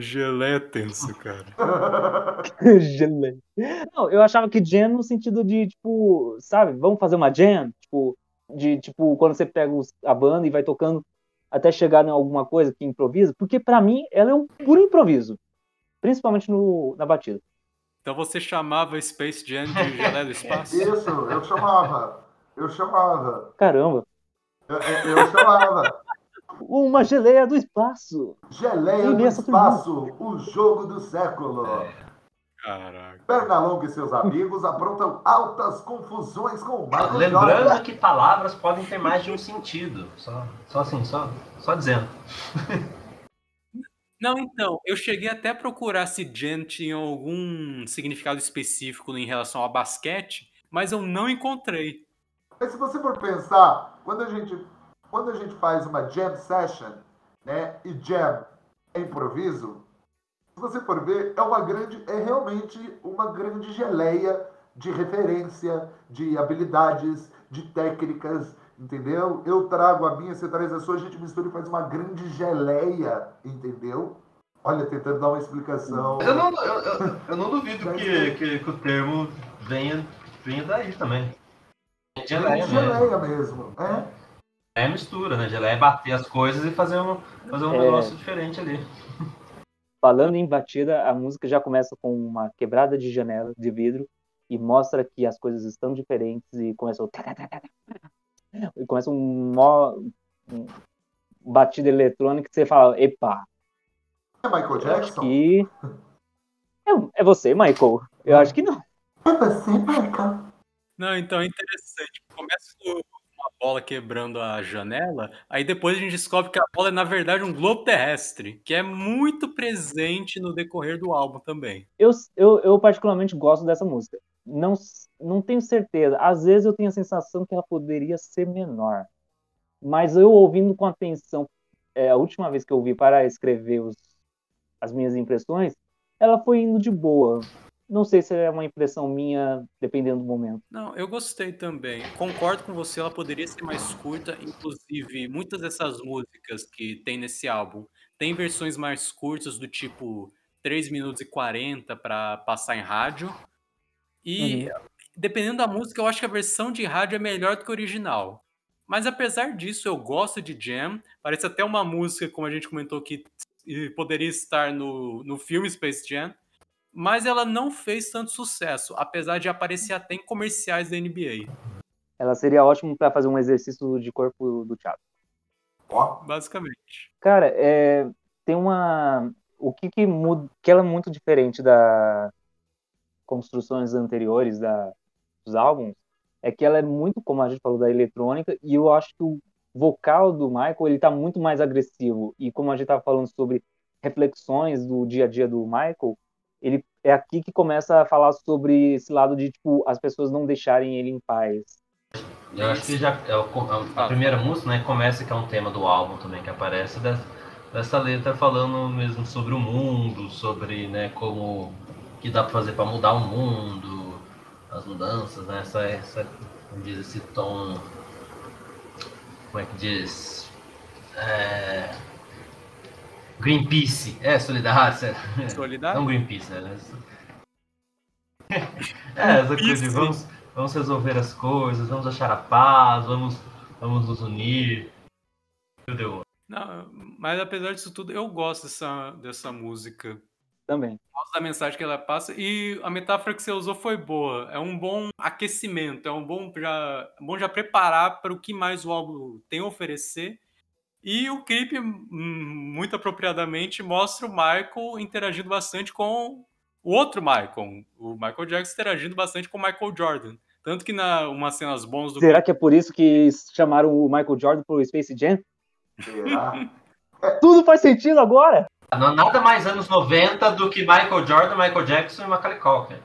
Gelé é tenso, cara. Gelé. Não, eu achava que jam no sentido de, tipo, sabe, vamos fazer uma jam? Tipo, de, tipo, quando você pega os- a banda e vai tocando até chegar em alguma coisa que improvisa, porque pra mim ela é um puro improviso, principalmente no, na batida. Então você chamava Space Jam de Gelé do Espaço? Isso, eu chamava. Eu chamava. Caramba, Eu, eu- eu chamava. uma geleia do espaço. Geleia do Espaço, o jogo do século. Caraca. Pernalonga e seus amigos aprontam altas confusões com o Michael Lembrando que palavras podem ter mais de um sentido. Só, só assim, só, só dizendo. Não, então, eu cheguei até a procurar se Jam tinha algum significado específico em relação ao basquete, mas eu não encontrei. Mas se você for pensar, quando a gente, quando a gente faz uma jam session, né, e jam é improviso, se você for ver, é uma grande, é realmente uma grande geleia de referência, de habilidades, de técnicas, entendeu? Eu trago a minha, você traz a sua, a gente mistura e faz uma grande geleia, entendeu? Olha, tentando dar uma explicação. Eu não, eu, eu- eu não duvido que, que, que o termo venha, venha daí também. Geleia mesmo. Geleia mesmo. É? É mistura, né? Geleia é bater as coisas e fazer um, fazer um É. negócio diferente ali. Falando em batida, a música já começa com uma quebrada de janela de vidro e mostra que as coisas estão diferentes e começa o e começa um, mó, um batida eletrônica que você fala, epa, É Michael Jackson? que é, é você, Michael. Eu acho que não. É você, Michael. Não, então é interessante. Começa com uma bola quebrando a janela, aí depois a gente descobre que a bola é, na verdade, um globo terrestre, que é muito presente no decorrer do álbum também. Eu, eu, eu particularmente gosto dessa música. Não, não tenho certeza. Às vezes eu tenho a sensação que ela poderia ser menor. Mas eu ouvindo com atenção, é, a última vez que eu ouvi para escrever os, as minhas impressões, ela foi indo de boa. Não sei se é uma impressão minha, dependendo do momento. Não, eu gostei também. Concordo com você, ela poderia ser mais curta. Inclusive, muitas dessas músicas que tem nesse álbum tem versões mais curtas, do tipo 3 minutos e 40 para passar em rádio. E dependendo da música, eu acho que a versão de rádio é melhor do que a original. Mas apesar disso, eu gosto de Jam. Parece até uma música, como a gente comentou, que poderia estar no, no filme Space Jam. Mas ela não fez tanto sucesso, apesar de aparecer até em comerciais da NBA. Ela seria ótima para fazer um exercício de corpo do Thiago. Ó, Basicamente. Cara, é, tem uma. O que que muda, que ela é muito diferente das construções anteriores da, dos álbuns, é que ela é muito, como a gente falou, da eletrônica, e eu acho que o vocal do Michael, ele tá muito mais agressivo, e como a gente tava falando sobre reflexões do dia a dia do Michael, ele é aqui que começa a falar sobre esse lado de, tipo, as pessoas não deixarem ele em paz. Eu acho que já é a, primeira música, né, começa que é um tema do álbum também que aparece dessa, dessa letra falando mesmo sobre o mundo, sobre, né, como que dá para fazer para mudar o mundo, as mudanças, né, essa, essa diz esse tom, como é que diz, é, Greenpeace, é solidário, é, Solidário? não Greenpeace, né? É, essa coisa de vamos, vamos resolver as coisas, vamos achar a paz, vamos, vamos nos unir. Deus. Não, mas apesar disso tudo, eu gosto dessa, dessa música. Também. Gosto da mensagem que ela passa. E a metáfora que você usou foi boa. É um bom aquecimento, é um bom já, bom já preparar para o que mais o álbum tem a oferecer. E o clipe, hum, muito apropriadamente, mostra o Michael interagindo bastante com o outro Michael. O Michael Jackson interagindo bastante com o Michael Jordan. Tanto que na umas cenas bons do Será que é por isso que chamaram o Michael Jordan pro Space Jam? será? Tudo faz sentido agora! Não, nada mais anos 90 do que Michael Jordan, Michael Jackson e Macaulay Culkin.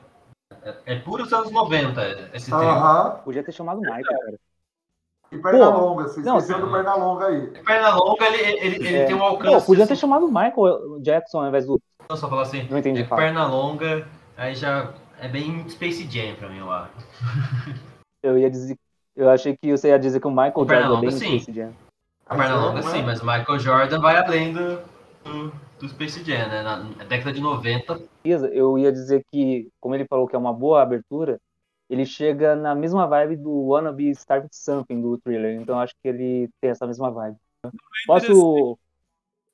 É, é puro os anos 90 esse tema. Aham. Podia ter chamado o Michael, cara. E perna Pô, longa, você não, esqueceu do perna longa aí. Perna longa, ele, ele, ele É. tem um Pô, alcance. podia ter assim, chamado o Michael Jackson ao invés do. Não só falar assim, Não entendi é falar. perna longa, aí já é bem Space Jam pra mim, eu acho. Eu ia dizer. Eu achei que você ia dizer que o Michael O Perna Jordan é bem longa, sim. Space Jam. A perna Mas longa não é. sim, mas o Michael Jordan vai além do, do, do Space Jam, né? Na década de 90. Eu ia dizer que, como ele falou que é uma boa abertura, ele chega na mesma vibe do Wanna Be Started Something do Thriller, então acho que ele tem essa mesma vibe. É Posso.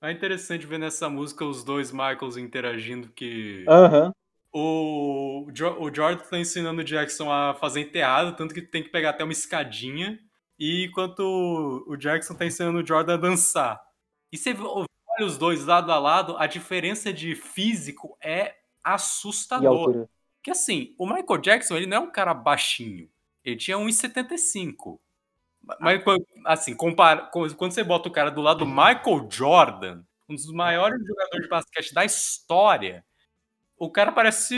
É interessante ver nessa música os dois Michaels interagindo que. Aham. O, jo o Jordan tá ensinando o Jackson a fazer enteado, tanto que tem que pegar até uma escadinha. E enquanto o Jackson tá ensinando o Jordan a dançar. E você olha os dois lado a lado, a diferença de físico é assustador. altura. Que assim, o Michael Jackson, ele não é um cara baixinho. Ele tinha 1,75. Mas, assim, compara, quando você bota o cara do lado do Michael Jordan, um dos maiores jogadores de basquete da história, o cara parece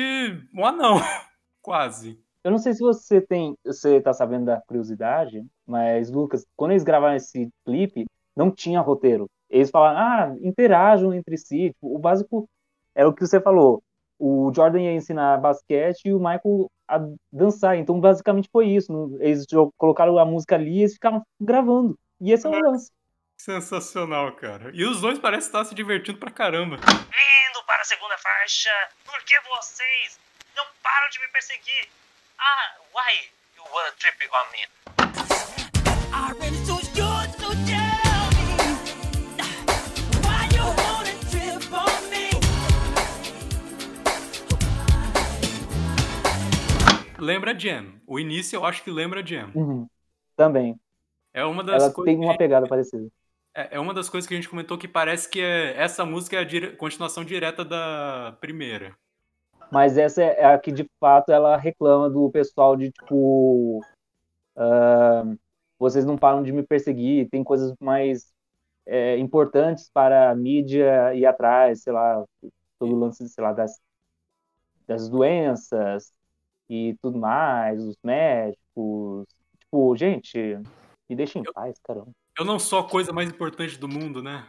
um anão, quase. Eu não sei se você tem, você tá sabendo da curiosidade, mas Lucas, quando eles gravaram esse clipe, não tinha roteiro. Eles falaram, ah, interajam entre si. Tipo, o básico é o que você falou. O Jordan ia ensinar basquete e o Michael a dançar. Então, basicamente foi isso. Eles colocaram a música ali e eles ficaram gravando. E esse é o lance. Sensacional, cara. E os dois parecem estar se divertindo pra caramba. Indo para a segunda faixa, por que vocês não param de me perseguir? Ah, why you wanna trip on me? I really Lembra Jam. O início eu acho que lembra Jam. Uhum. Também. É uma das Ela tem uma pegada parecida. É é uma das coisas que a gente comentou que parece que é- essa música é a dire- continuação direta da primeira. Mas essa é a que, de fato, ela reclama do pessoal de, tipo... ah, vocês não param de me perseguir, tem coisas mais é, importantes para a mídia ir atrás, sei lá, todo o lance, sei lá, das, das doenças e tudo mais, os médicos. Tipo, gente, me deixa em paz, caramba. Eu não sou a coisa mais importante do mundo, né?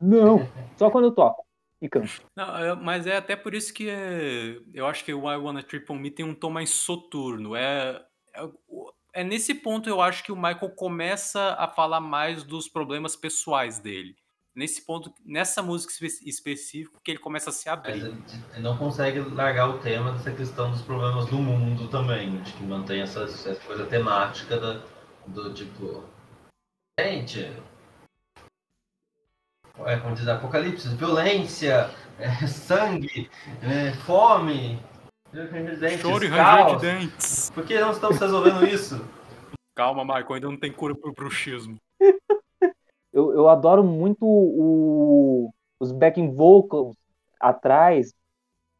Não, só quando eu toco e canto. Não, mas é até por isso que é- eu acho que o I Wanna Trip On Me tem um tom mais soturno. É, é, é nesse ponto eu acho que o Michael começa a falar mais dos problemas pessoais dele. Nesse ponto, nessa música espe- específica, que ele começa a se abrir. ele ele não consegue largar o tema dessa questão dos problemas do mundo também. Acho que mantém essa, essa coisa temática da, do tipo. Gente. É, como diz Apocalipse, violência, é, sangue, é, fome, dentes, Choro e ranger de dentes. Por que não estamos resolvendo isso? Calma, Michael, ainda não tem cura pro bruxismo. Eu, eu adoro muito o- os backing vocals atrás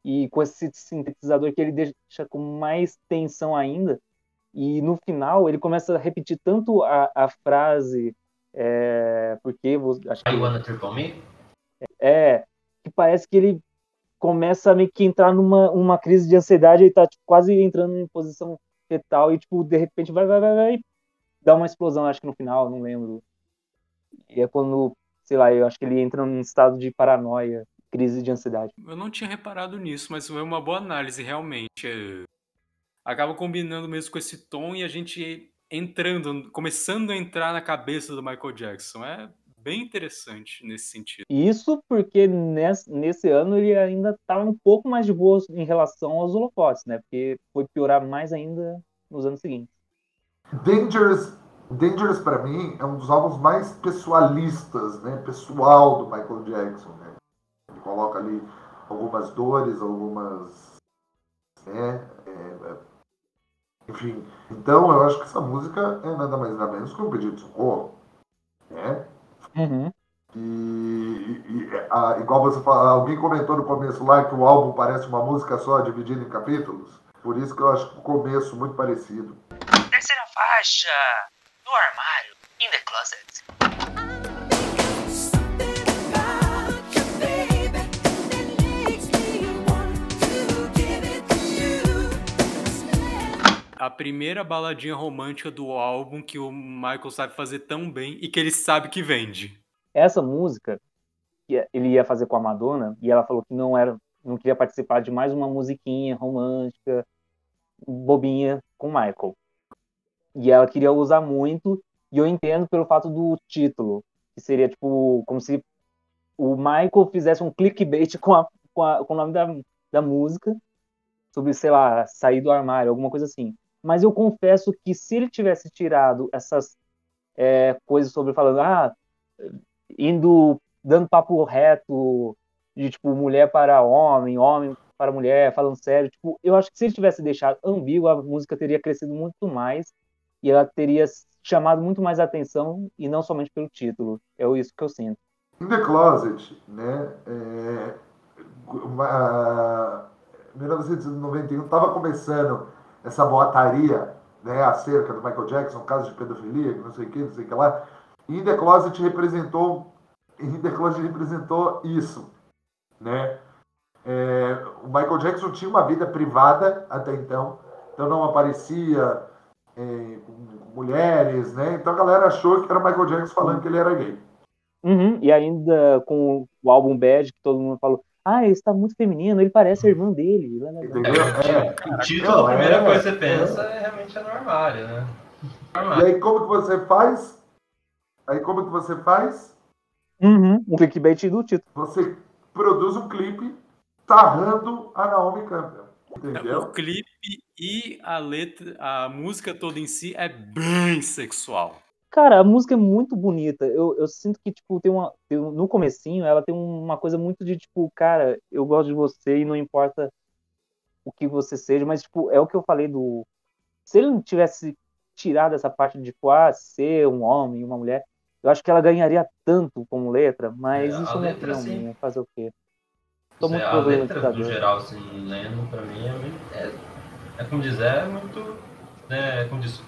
e com esse sintetizador que ele deixa com mais tensão ainda. E no final ele começa a repetir tanto a, a frase é, porque você, acho que I wanna me? é que parece que ele começa a meio que entrar numa uma crise de ansiedade, ele tá tipo, quase entrando em posição fetal e tipo de repente vai vai vai vai dá uma explosão, acho que no final, não lembro. E é quando, sei lá, eu acho que ele entra num estado de paranoia, crise de ansiedade. Eu não tinha reparado nisso, mas foi uma boa análise, realmente. É, Acaba combinando mesmo com esse tom e a gente entrando, começando a entrar na cabeça do Michael Jackson. É bem interessante nesse sentido. Isso porque nesse, nesse ano ele ainda estava um pouco mais de boa em relação aos holofotes, né? Porque foi piorar mais ainda nos anos seguintes. Dangerous, Dangerous para mim é um dos álbuns mais pessoalistas, né? Pessoal do Michael Jackson, né? Ele coloca ali algumas dores, algumas, né? é, é, enfim, então eu acho que essa música é nada mais nada menos que um pedido de socorro, né? Uhum. E, e- e, a- igual você fala, alguém comentou no começo lá que o álbum parece uma música só dividida em capítulos. Por isso que eu acho que o começo muito parecido. Terceira faixa, no armário, in the closet. A primeira baladinha romântica do álbum que o Michael sabe fazer tão bem e que ele sabe que vende. Essa música que ele ia fazer com a Madonna e ela falou que não era, não queria participar de mais uma musiquinha romântica, bobinha com o Michael. E ela queria usar muito, e eu entendo pelo fato do título, que seria tipo como se o Michael fizesse um clickbait com, a, com, a- com o nome da, da música, sobre, sei lá, sair do armário, alguma coisa assim. Mas eu confesso que se ele tivesse tirado essas é, coisas sobre falando, ah, indo, dando papo reto, de tipo, mulher para homem, homem para mulher, falando sério, tipo, eu acho que se ele tivesse deixado ambíguo, a música teria crescido muito mais e ela teria chamado muito mais atenção e não somente pelo título. É isso que eu sinto. In the Closet, né? É, uma, 1991 estava começando essa boataria, né, acerca do Michael Jackson, caso de pedofilia, não sei o que, não sei o que lá. E In the Closet representou, In the Closet representou isso, né? É, o Michael Jackson tinha uma vida privada até então, então não aparecia é, com mulheres, né? Então a galera achou que era o Michael Jackson falando que ele era gay. Uhum, E ainda com o álbum Bad, que todo mundo falou, ah, ele está muito feminino, ele parece a irmã dele. Lá, lá, lá. Entendeu? É. O título, a primeira é, coisa que você pensa é realmente é no armário, né? E aí como que você faz? Aí como que você faz? Uhum, Um clickbait do título. Você produz um clipe sarrando a Naomi Campbell. O Entendeu? clipe e a letra, a música toda em si é bem sexual. Cara, a música é muito bonita. Eu, eu sinto que, tipo, tem uma. tem no comecinho, ela tem uma coisa muito de, tipo, cara, eu gosto de você e não importa o que você seja, mas, tipo, é o que eu falei do. Se ele não tivesse tirado essa parte de, tipo, ah, ser um homem e uma mulher, eu acho que ela ganharia tanto como letra, mas É, isso a é uma letra, opinião sim. minha, fazer o quê? Tô Isso muito é, a letra, no geral, assim, lendo, pra mim, é, muito- é, é como dizer, é muito, né, como diz,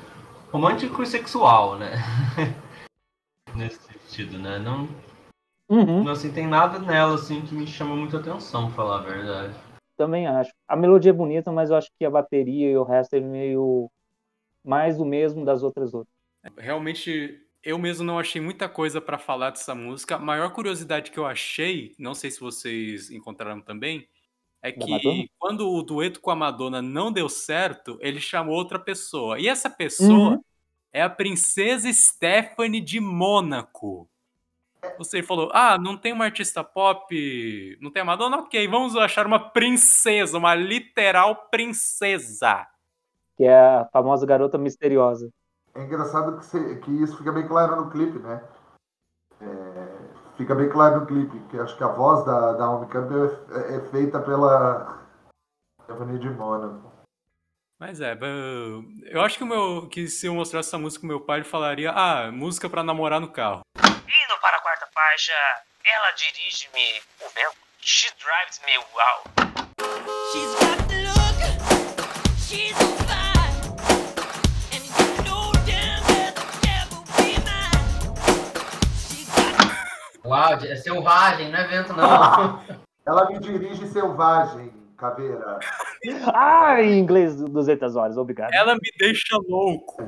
romântico e sexual, né? Nesse sentido, né? Não, Uhum, não, assim, tem nada nela, assim, que me chama muita atenção, pra falar a verdade. também acho. A melodia é bonita, mas eu acho que a bateria e o resto é meio mais o mesmo das outras outras. Realmente, eu mesmo não achei muita coisa pra falar dessa música. A maior curiosidade que eu achei, não sei se vocês encontraram também, é que quando o dueto com a Madonna não deu certo, ele chamou outra pessoa. E essa pessoa Uhum. é a princesa Stephanie de Mônaco. Você falou, ah, não tem uma artista pop, não tem a Madonna? Ok, vamos achar uma princesa, uma literal princesa. Que é a famosa garota misteriosa. É engraçado que, você- que isso fica bem claro no clipe, né? É, fica bem claro no clipe, que acho que a voz da, da Campbell é, é feita pela Stephanie de Mônaco. Mas é, eu- acho que, o meu, que se eu mostrasse essa música pro meu pai, ele falaria, ah, música pra namorar no carro. Indo para a quarta faixa, ela dirige-me o vento. She drives me wild. She's got the look, she's on Uau, é selvagem, não é vento, não. Ela me dirige selvagem, caveira. Ah, em inglês, 200 horas, obrigado. Ela me deixa louco.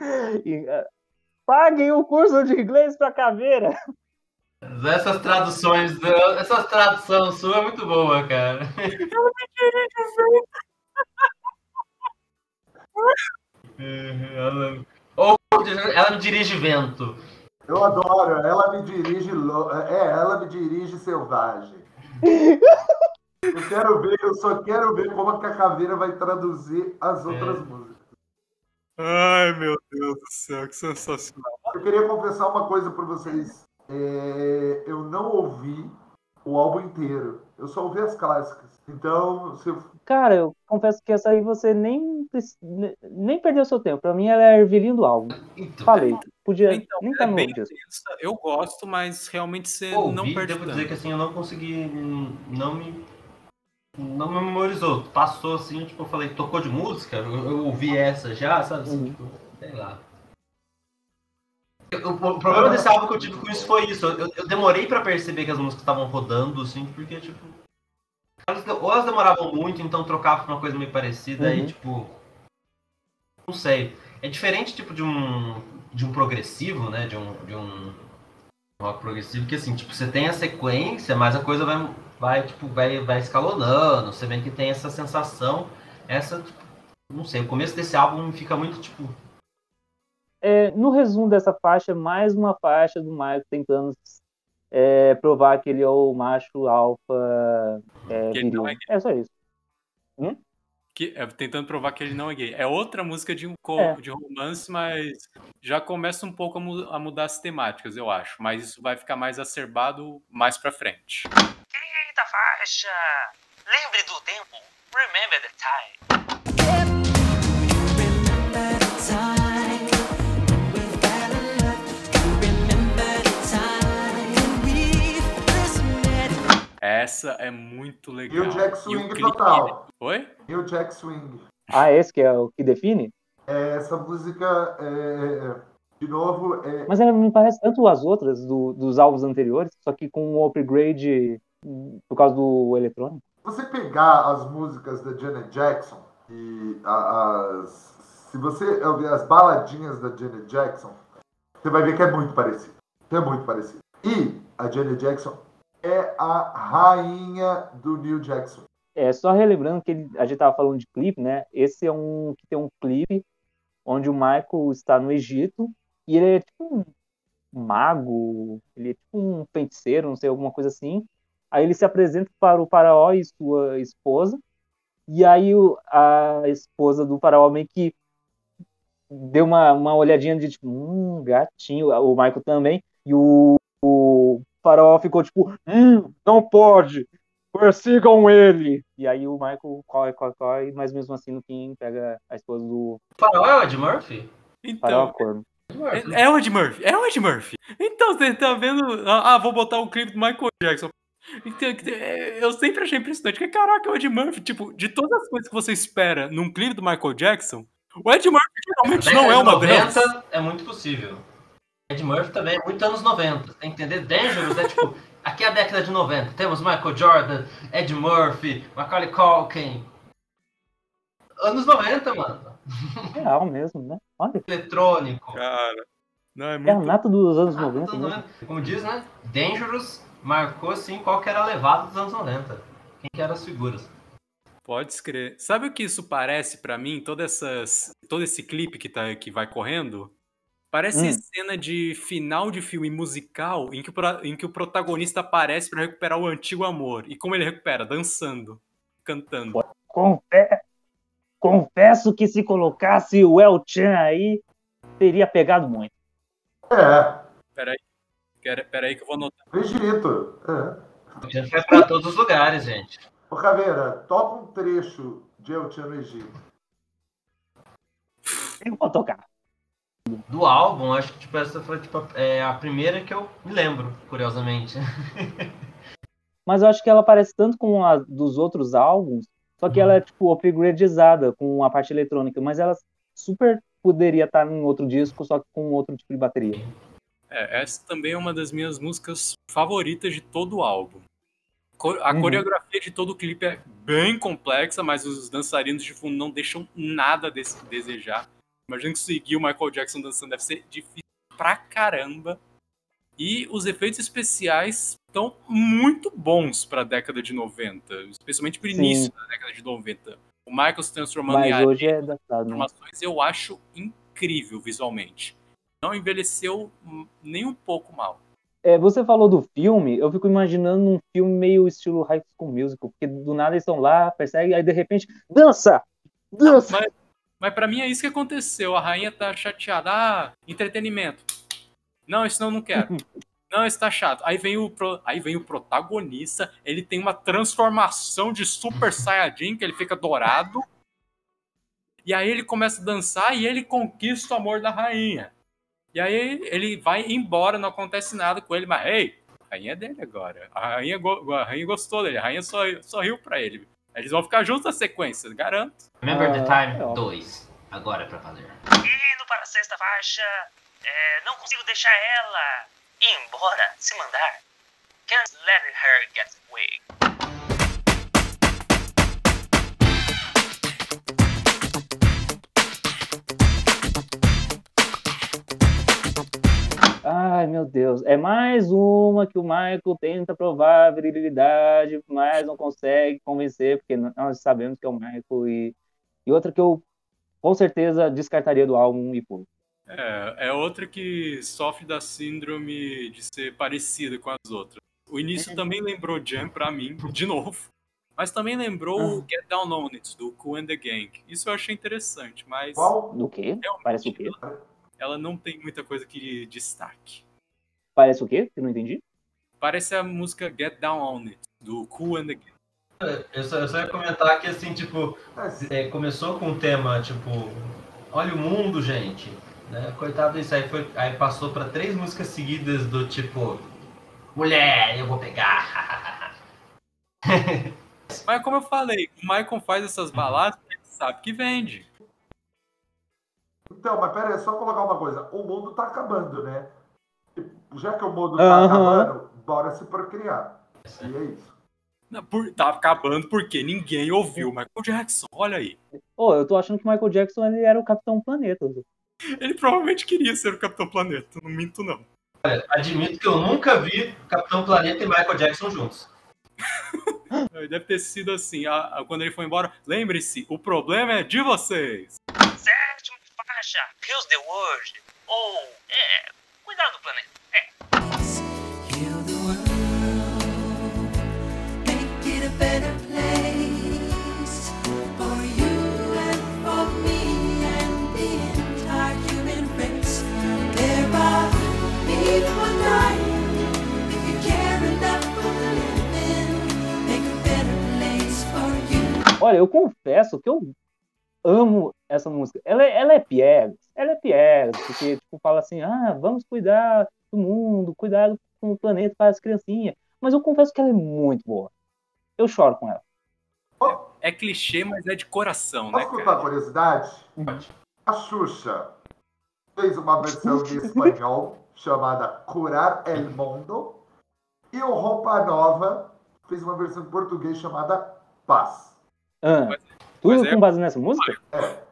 Ah, Paguem o curso de inglês pra caveira. Essas traduções, essa tradução sua é muito boa, cara. Ela, ou ela me dirige vento. Eu adoro, ela me dirige. lo- É, ela me dirige selvagem. Eu quero ver, eu só quero ver como que a caveira vai traduzir as outras músicas. Ai, meu Deus do céu, que sensacional. Eu queria confessar uma coisa pra vocês. É, eu não ouvi o álbum inteiro. Eu só ouvi as clássicas. Então, se eu Cara, eu confesso que essa aí você nem, nem perdeu seu tempo. Pra mim, ela é a ervilhinha do álbum. Então, Falei. Podia Então, nem tá é no bem eu gosto, mas realmente você ouvi, não perde devo dizer que tanto. assim, eu não consegui, não me, não me memorizou. Passou assim, tipo, eu falei, tocou de música? Eu, eu ouvi essa já, sabe? Assim, Uhum. tipo, sei lá. Eu- O, o problema desse álbum que eu tive com isso foi isso. Eu, eu demorei pra perceber que as músicas estavam rodando, assim, porque, tipo. elas- ou elas demoravam muito, então trocava pra uma coisa meio parecida, aí, Uhum. tipo. Não sei. É diferente, tipo, de um. De um progressivo, né? De um. De um rock progressivo, que assim, tipo, você tem a sequência, mas a coisa vai, vai tipo, vai, vai escalonando, você vê que tem essa sensação, essa, tipo, não sei, o começo desse álbum fica muito, tipo, É, no resumo dessa faixa, é mais uma faixa do Michael tentando é, provar que ele é o macho alfa é, é É só isso. Que, é, tentando provar que ele não é gay. É outra música de, um É. de romance, mas já começa um pouco a, mu- a mudar as temáticas, eu acho. Mas isso vai ficar mais acerbado mais pra frente. Quinta faixa. Lembre do tempo. Remember the time. Essa é muito legal. E o Jack E Swing clipe- total. Oi? E o Jack Swing. Ah, esse que é o que define? É, essa música, é, de novo, é, Mas ela me parece tanto as outras do- dos álbuns anteriores, só que com um upgrade por causa do eletrônico. você pegar as músicas da Janet Jackson e as. Se você ouvir as baladinhas da Janet Jackson, você vai ver que é muito parecido. É muito parecido. E a Janet Jackson é a rainha do New Jackson. É, só relembrando que ele- a gente tava falando de clipe, né? Esse é um que tem um clipe onde o Michael está no Egito e ele é tipo um mago, ele é tipo um feiticeiro, não sei, alguma coisa assim. Aí ele se apresenta para o faraó e sua esposa, e aí o- a esposa do faraó meio que deu uma, uma olhadinha de tipo, hum, gatinho, o Michael também, e o, o faraó ficou tipo, hum, não pode, persigam ele. E aí o Michael corre, corre, corre, mas mesmo assim no fim pega a esposa do O farol é o Ed Murphy? faraó Então, corno. Ed Murphy. é, é o Ed Murphy. É o Ed Murphy. Então, você tá vendo. Ah, vou botar o clipe do Michael Jackson. Então, é, Eu sempre achei impressionante. Que caraca, é o Ed Murphy. Tipo, de todas as coisas que você espera num clipe do Michael Jackson, o Ed Murphy geralmente não é uma 90 delas. é muito possível. Ed Murphy também é muito anos 90. Tem que entender? Dangerous é tipo. Aqui é a década de 90. Temos Michael Jordan, Ed Murphy, Macaulay Culkin. Anos 90, mano. Real mesmo, né? Olha, Eletrônico. Cara, não, é é a muito. nata dos anos Ah, 90 anos mesmo. 90. Como diz, né? Dangerous marcou assim qual que era a levada dos anos 90. Quem que eram as figuras. Pode escrever. Sabe o que isso parece pra mim? Todas essas, todo esse clipe que, tá, que vai correndo? Parece Hum. cena de final de filme musical em que, o em que o protagonista aparece pra recuperar o antigo amor. E como ele recupera? Dançando, cantando. Confe- Confesso que se colocasse o El Chan aí, teria pegado muito. É, Peraí, pera- peraí que eu vou anotar. Egito. É. Já foi pra todos os lugares, gente. Ô, Caveira, toca um trecho de El Chan no Egito. Eu vou tocar. Do álbum, acho que tipo, essa foi tipo, é, a primeira que eu me lembro, curiosamente. Mas eu acho que ela parece tanto com a dos outros álbuns, só que ela é tipo upgradeizada com a parte eletrônica, mas ela super poderia estar em outro disco, só que com outro tipo de bateria. É, essa também é uma das minhas músicas favoritas de todo o álbum. A Uhum. coreografia de todo o clipe é bem complexa, mas os dançarinos de fundo não deixam nada a des- desejar. Imagina que seguir o Michael Jackson dançando deve ser difícil pra caramba. E os efeitos especiais estão muito bons pra década de 90, especialmente pro Sim. início da década de 90. O Michael se transformando em Mas hoje é datado, né? transformações eu acho incrível visualmente. Não envelheceu nem um pouco mal. É, você falou do filme, eu fico imaginando um filme meio estilo High School Musical, porque do nada eles estão lá, perseguem, aí de repente, dança! Dança! Mas, mas para mim é isso que aconteceu. A rainha tá chateada. Ah, entretenimento. Não, isso não, não quero. Não, isso tá chato. Aí vem, o pro- aí vem o protagonista, ele tem uma transformação de Super Saiyajin, que ele fica dourado. E aí ele começa a dançar e ele conquista o amor da rainha. E aí ele vai embora, não acontece nada com ele, mas ei, a rainha é dele agora. A rainha, go- a rainha gostou dele, a rainha sorriu, sorriu pra ele. Eles vão ficar juntos na sequência, garanto. Remember the Ah, Time é óbvio. 2. Agora é pra valer. Indo para a sexta faixa. É, não consigo deixar ela ir embora, se mandar. Can't let her get away. Ai, meu Deus. É mais uma que o Michael tenta provar a virilidade, mas não consegue convencer, porque nós sabemos que é o Michael. E, e outra que eu com certeza descartaria do álbum e pulo. É, é outra que sofre da síndrome de ser parecida com as outras. O início também lembrou Jam pra mim, de novo. Mas também lembrou o Get Down On It, do Cool and the Gang. Isso eu achei interessante, mas Qual? Do quê? realmente Parece o quê? ela não tem muita coisa que destaque. Parece o quê? Eu não entendi. Parece a música Get Down On It, do Cool and the Gang. Eu só, eu só ia comentar que, assim, tipo, É, é, começou com um tema, tipo, olha o mundo, gente. Né? Coitado disso, aí, foi, aí passou pra três músicas seguidas do tipo, mulher, eu vou pegar. Mas como eu falei, o Michael faz essas baladas, ele sabe que vende. Então, mas pera aí, só colocar uma coisa. O mundo tá acabando, né? Já que o mundo tá Aham. acabando, bora se procriar. E é isso. Não, por- tá acabando porque ninguém ouviu o Michael Jackson. Olha aí. Ô, eu tô achando que o Michael Jackson ele era o Capitão Planeta. Ele provavelmente queria ser o Capitão Planeta, não minto não. Admito que eu nunca vi Capitão Planeta e Michael Jackson juntos. Deve ter sido assim, a- a- quando ele foi embora. Lembre-se, o problema é de vocês. Sétima faixa, Heals the World. Ou, é, cuidado do planeta. Olha, eu confesso que eu amo essa música. Ela, é- ela é piegas, ela é piegas, porque tipo, fala assim, ah, vamos cuidar do mundo, cuidar com o planeta para as criancinhas. Mas eu confesso que ela é muito boa. Eu choro com ela. É clichê, mas é de coração, né, Posso contar uma cara? curiosidade? A Xuxa fez uma versão em espanhol chamada Curar el Mundo. E o Roupa Nova fez uma versão em português chamada Paz. Ah, Mas- tudo mas é- com base nessa música? É.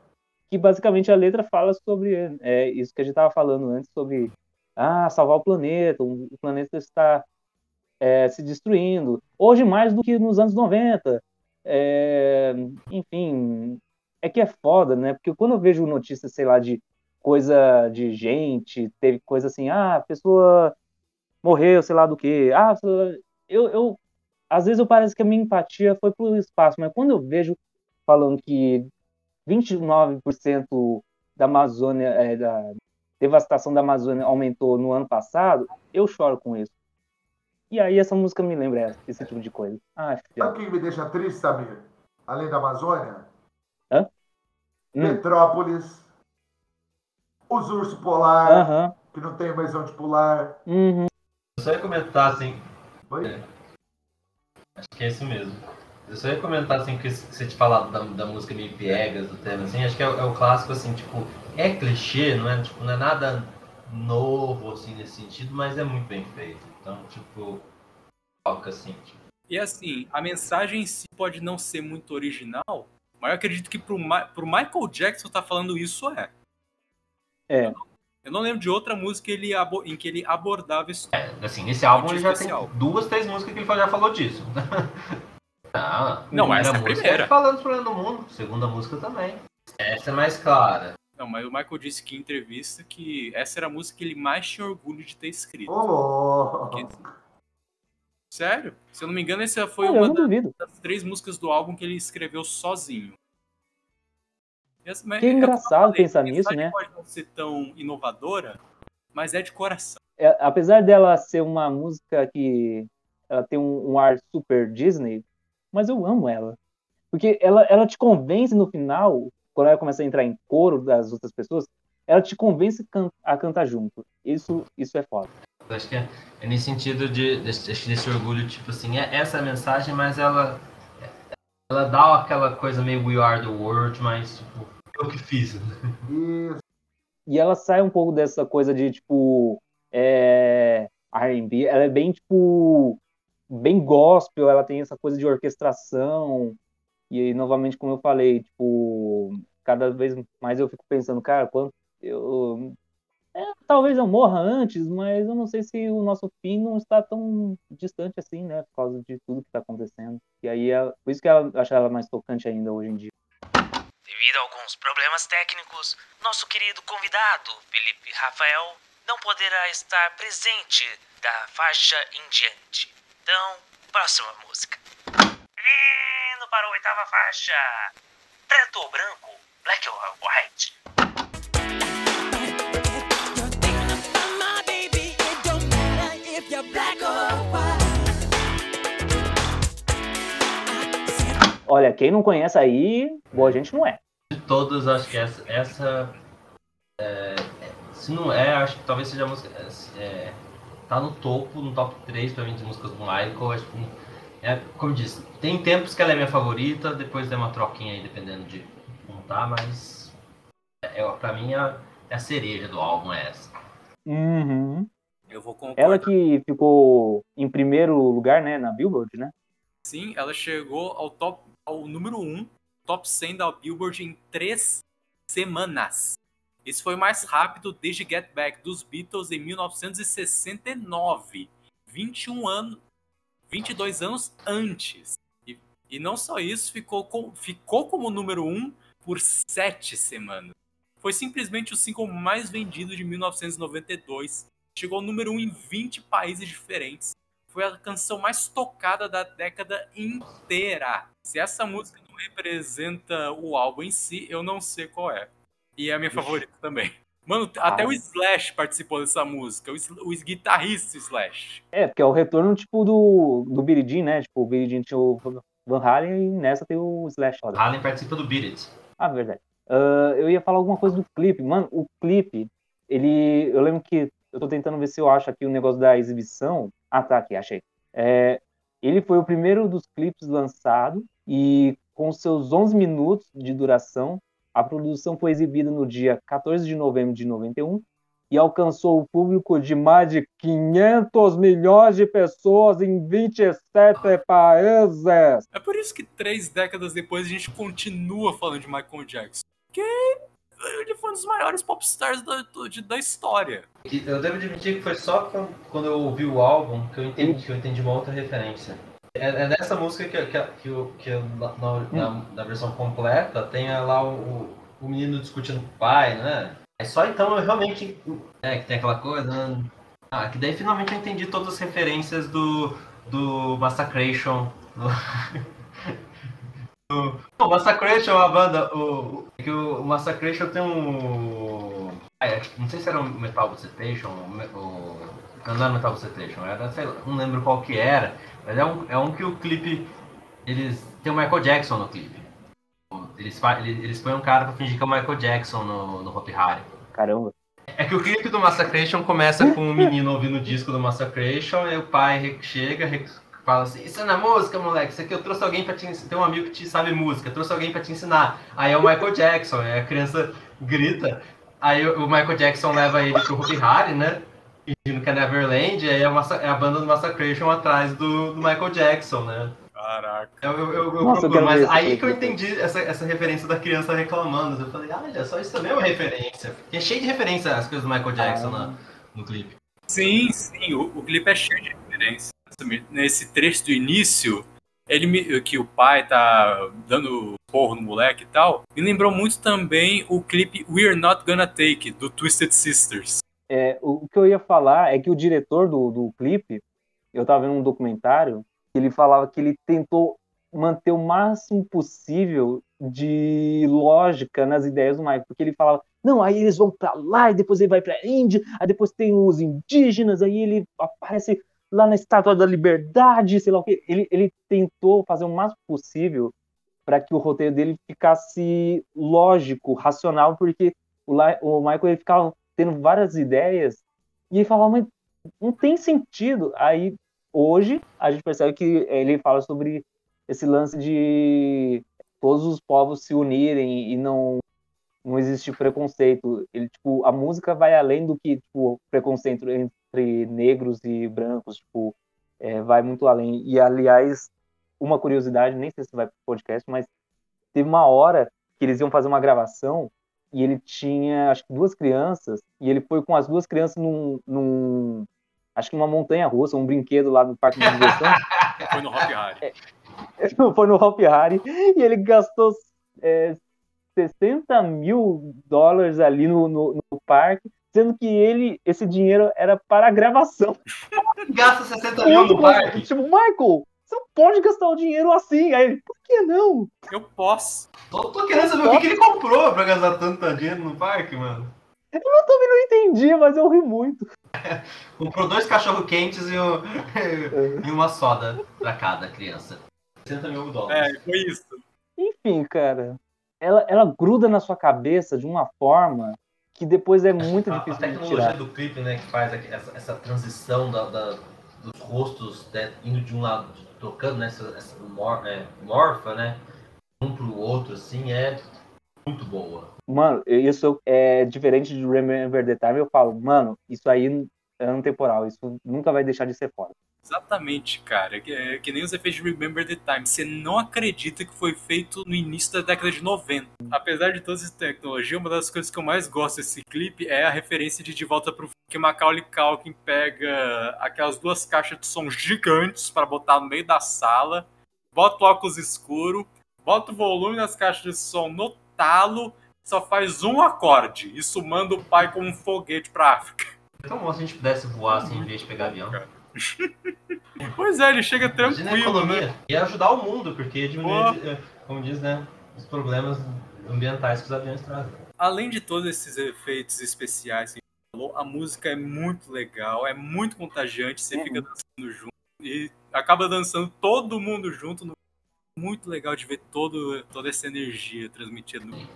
Que basicamente a letra fala sobre é, isso que a gente estava falando antes, sobre ah, salvar o planeta, o planeta está é, se destruindo. Hoje mais do que nos anos 90. É, enfim, é que é foda, né? Porque quando eu vejo notícias, sei lá, de coisa de gente, teve coisa assim, ah, a pessoa morreu, sei lá do que. Ah, eu, eu às vezes eu parece que a minha empatia foi pro espaço, mas quando eu vejo falando que 29% da Amazônia, é, da devastação da Amazônia aumentou no ano passado, eu choro com isso. E aí essa música me lembra essa- esse tipo de coisa. Ah, filha. Sabe o que me deixa triste, Samir? Além da Amazônia? Hum. Petrópolis, os ursos polar, Aham. que não tem mais onde pular. Uhum. Eu só ia comentar assim, Oi? É. acho que é isso mesmo. Eu só ia comentar assim que você te falado da, da música meio piegas, do tema, assim, acho que é, é o clássico assim, tipo, é clichê, não é, tipo, não é nada novo assim nesse sentido, mas é muito bem feito. Então, tipo, toca assim, tipo, E assim, a mensagem em si pode não ser muito original, mas eu acredito que pro, Ma- pro Michael Jackson tá falando isso é. É. Eu não lembro de outra música ele em que ele abordava isso. assim, nesse álbum ele já especial. tem duas, três músicas que ele já falou disso. Ah, Não, essa é a primeira. Falando dos problemas do mundo, segunda música também. Essa é mais clara. Não, mas o Michael disse que em entrevista que essa era a música que ele mais tinha orgulho de ter escrito. Ô, louco. Sério? Se eu não me engano, essa foi uma das três músicas do álbum que ele escreveu sozinho. Essa- Que é engraçado falei, pensar nisso, né? pode não ser tão inovadora, mas é de coração. É, apesar dela ser uma música que ela tem um, um ar super Disney, mas eu amo ela. Porque ela, ela te convence no final, quando ela começa a entrar em coro das outras pessoas, ela te convence a cantar junto. Isso, isso é foda. Acho que é, é nesse sentido de, desse, desse orgulho, tipo assim, é essa a mensagem, mas ela ela dá aquela coisa meio We Are the World, mas tipo, eu que fiz. Isso. E ela sai um pouco dessa coisa de, tipo, é, R&B. Ela é bem, tipo, bem gospel. Ela tem essa coisa de orquestração. E aí, novamente, como eu falei, tipo, cada vez mais eu fico pensando, cara, quanto eu... é, talvez eu morra antes, mas eu não sei se o nosso fim não está tão distante assim, né? Por causa de tudo que está acontecendo. E aí, é, por isso que eu acho ela mais tocante ainda hoje em dia. Devido a alguns problemas técnicos, nosso querido convidado, Felipe Rafael, não poderá estar presente da faixa em diante. Então, próxima música. Indo para a oitava faixa. Preto ou branco, black or white. Olha, quem não conhece aí, boa gente não é. De todas, acho que essa. essa é, é, se não é, acho que talvez seja a música. É, é, tá no topo, no top 3 pra mim de músicas do Michael. Acho que, é, como eu disse, tem tempos que ela é minha favorita, depois tem uma troquinha aí, dependendo de tá, mas. É, pra mim, a, é a cereja do álbum é essa. Uhum. Eu vou concordar. Ela que ficou em primeiro lugar, né, na Billboard, né? Sim, ela chegou ao top, ao número 1, top 100 da Billboard em três semanas. Isso foi mais rápido desde Get Back dos Beatles em 1969, 21 anos, 22 anos antes. E, e não só isso, ficou, com, ficou como número 1 por sete semanas. Foi simplesmente o single mais vendido de 1992. Chegou ao número 1 em 20 países diferentes foi a canção mais tocada da década inteira. Se essa música não representa o álbum em si, eu não sei qual é. E é a minha favorita também. Mano, até o Slash participou dessa música, o, o guitarrista Slash. É, porque é o retorno, tipo, do, do Jean, né? Tipo, o Jean tinha o Van Halen e nessa tem o Slash. Olha. Allen participa do Beat It. Ah, verdade. Ah, eu ia falar alguma coisa do clipe. Mano, o clipe, ele. Eu lembro que. Eu tô tentando ver se eu acho aqui o negócio da exibição. Ah, tá, aqui, achei. É, ele foi o primeiro dos clipes lançado e com seus 11 minutos de duração, a produção foi exibida no dia 14 de novembro de 91 e alcançou o público de mais de 500 milhões de pessoas em 27 países. É por isso que três décadas depois a gente continua falando de Michael Jackson. Porque ele foi um dos maiores popstars da, da história. Eu devo admitir que foi só que quando eu ouvi o álbum que eu entendi, que eu entendi uma outra referência. É, é nessa música que, que, que, que na, na- na versão completa tem lá o, o menino discutindo com o pai, né? É só então eu realmente. É, que tem aquela coisa. né? Ah, que daí finalmente eu entendi todas as referências do, do Massacration. Do... O Massacration é uma banda. O, é que o, o Massacration tem um. Ah, é, não sei se era o Metal Bucetation, o, o, não era Metal Bucetation, era, sei lá, não lembro qual que era, mas é um, é um que o clipe, eles, tem o Michael Jackson no clipe. Eles, eles, põem um cara pra fingir que é o Michael Jackson no, no Hopi Hari. Caramba. É que o clipe do Massacration começa com o menino ouvindo o disco do Massacration, e o pai chega, fala assim, isso não é música, moleque, isso aqui eu trouxe alguém pra te ensinar, tem um amigo que te sabe música, eu trouxe alguém pra te ensinar. Aí é o Michael Jackson, aí a criança grita, aí o Michael Jackson leva ele pro Hopi Hari, né, fingindo que é Neverland, e aí é, é a banda do Massacration atrás do, do Michael Jackson, né. Caraca. Eu, eu, eu, Nossa, procuro, ver mas aí que eu entendi essa, essa referência da criança reclamando. Eu falei, ah, olha só, isso também é uma referência. Porque é cheio de referência às coisas do Michael Jackson Ah. na- no clipe. Sim, sim, o, o clipe é cheio de referências. Nesse trecho do início, ele me- que o pai tá dando porro no moleque e tal, me lembrou muito também o clipe We're Not Gonna Take, do Twisted Sisters. É, o o que eu ia falar é que o diretor do, do clipe, eu tava vendo um documentário, que ele falava que ele tentou manter o máximo possível de lógica nas ideias do Michael, porque ele falava, não, aí eles vão pra lá, e depois ele vai pra Índia, aí depois tem os indígenas, aí ele aparece lá na Estátua da Liberdade, sei lá o quê. Ele, ele tentou fazer o máximo possível para que o roteiro dele ficasse lógico, racional, porque o, o Michael ele ficava tendo várias ideias e ele falava, mas não tem sentido. Aí, hoje, a gente percebe que ele fala sobre esse lance de todos os povos se unirem e não não existe preconceito. Ele, tipo, a música vai além do que, tipo, preconceito entre negros e brancos, tipo, é, vai muito além. E, aliás, uma curiosidade, nem sei se vai pro podcast, mas teve uma hora que eles iam fazer uma gravação e ele tinha, acho que duas crianças, e ele foi com as duas crianças num, num acho que numa montanha russa, um brinquedo lá no parque de diversão. Foi no Hop Hari. foi no Hop Hari e ele gastou é, 60 mil dólares ali no, no, no parque, sendo que ele, esse dinheiro era para a gravação. Gasta 60 mil no parque. Tipo, Michael, você não pode gastar o dinheiro assim. Aí ele, por que não? Eu posso. Tô, tô querendo saber o que, que ele comprou pra gastar tanto dinheiro no parque, mano. Eu também não entendi, mas eu ri muito. Comprou dois cachorro quentes e, um- e uma soda pra cada criança. 60 mil dólares. É, foi isso. Enfim, cara, ela, ela gruda na sua cabeça de uma forma que depois é muito A- a, difícil de tecnologia tirar. do clipe, né, que faz essa, essa transição da, da- dos rostos né, indo de um lado, trocando, né, essa, essa mor- é, morfa, né, um pro outro, assim, é muito boa. Mano, isso é diferente de Remember the Time. Eu falo, mano, isso aí é antemporal. Isso nunca vai deixar de ser foda. Exatamente, cara. É que, é que nem os efeitos de Remember the Time. Você não acredita que foi feito no início da década de 90. Apesar de toda essa tecnologia, uma das coisas que eu mais gosto desse clipe é a referência de De Volta pro que Macaulay Culkin pega aquelas duas caixas de som gigantes para botar no meio da sala, bota o óculos escuro, bota o volume das caixas de som no talo, só faz um acorde. Isso manda o pai como um foguete pra África. Então, bom se a gente pudesse voar assim, em vez de pegar avião. Pois é, ele chega Imagina a tranquilo, economia. né? E ajudar o mundo, porque diminui, eh, como diz, né, os problemas ambientais que os aviões trazem. além de todos esses efeitos especiais que a gente falou, a música é muito legal, é muito contagiante, você Uhum. fica dançando junto e acaba dançando todo mundo junto. no- Muito legal de ver todo, toda essa energia transmitida. no-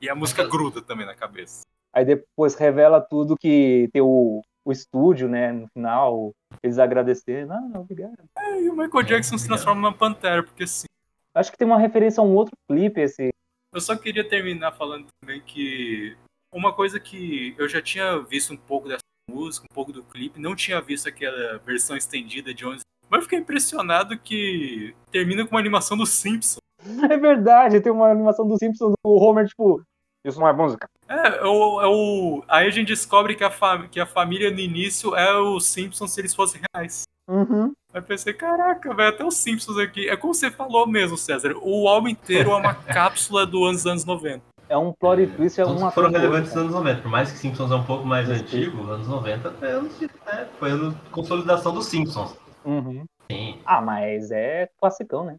E a música gruda também na cabeça. Aí depois revela tudo que tem o, o estúdio, né? No final, eles agradecendo. Ah, obrigado. E o Michael Jackson se transforma numa pantera, porque assim. Acho que tem uma referência a um outro clipe, esse. Eu só queria terminar falando também que uma coisa que eu já tinha visto um pouco dessa música, um pouco do clipe, não tinha visto aquela versão estendida de 11, mas eu fiquei impressionado que termina com uma animação do Simpson. É verdade, tem uma animação do Simpsons do Homer, tipo, isso não é música. É, é o, é o- aí a gente descobre que a, fam- que a família no início é o Simpsons se eles fossem reais. Uhum. Aí eu pensei, caraca, velho, até os Simpsons aqui. É como você falou mesmo, César. O álbum inteiro é uma cápsula do anos, anos 90. É um plot twist, é Todos uma foram relevantes nos anos 90. Por mais que Simpsons é um pouco mais Sim. antigo, anos 90 foi anos de, né, foi de consolidação dos Simpsons. Uhum. Sim. Ah, mas é classicão, né?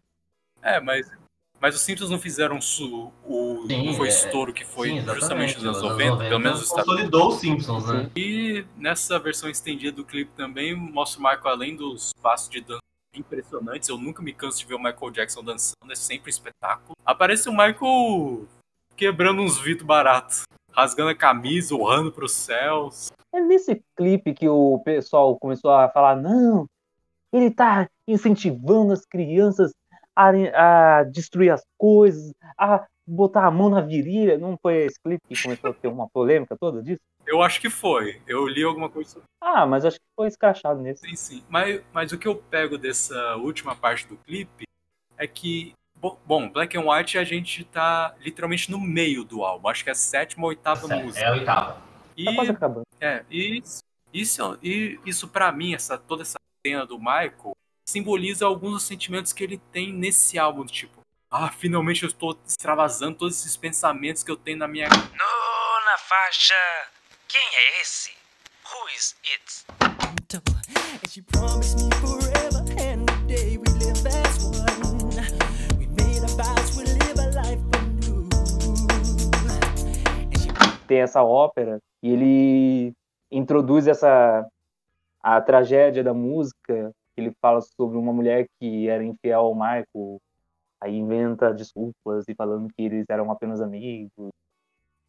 É, mas, mas os Simpsons não fizeram su, o Sim, não foi é- estouro que foi Sim, justamente nos anos Os 90, pelo menos consolidou os Simpsons, né? E nessa versão estendida do clipe também mostra o Michael além dos passos de dança impressionantes. Eu nunca me canso de ver o Michael Jackson dançando, é sempre um espetáculo. Aparece o Michael quebrando uns vidros baratos, rasgando a camisa, urrando pros céus. É nesse clipe que o pessoal começou a falar, não, ele tá incentivando as crianças a, a destruir as coisas, a botar a mão na virilha. Não foi esse clipe que começou a ter uma polêmica toda disso? Eu acho que foi. Eu li alguma coisa sobre Ah, mas acho que foi escrachado nesse. Sim, sim. Mas, mas o que eu pego dessa última parte do clipe é que, bo- bom, Black and White a gente tá literalmente no meio do álbum. Acho que é a sétima ou oitava É música. a oitava. E, Tá quase acabando. é, e isso, isso, e isso para mim, essa, toda essa cena do Michael, simboliza alguns dos sentimentos que ele tem nesse álbum. Tipo, ah, finalmente eu estou extravasando todos esses pensamentos que eu tenho na minha Nona faixa. Quem é esse? Who is it? Tem essa ópera e ele introduz essa a tragédia da música. Ele fala sobre uma mulher que era infiel ao Michael, aí inventa desculpas e falando que eles eram apenas amigos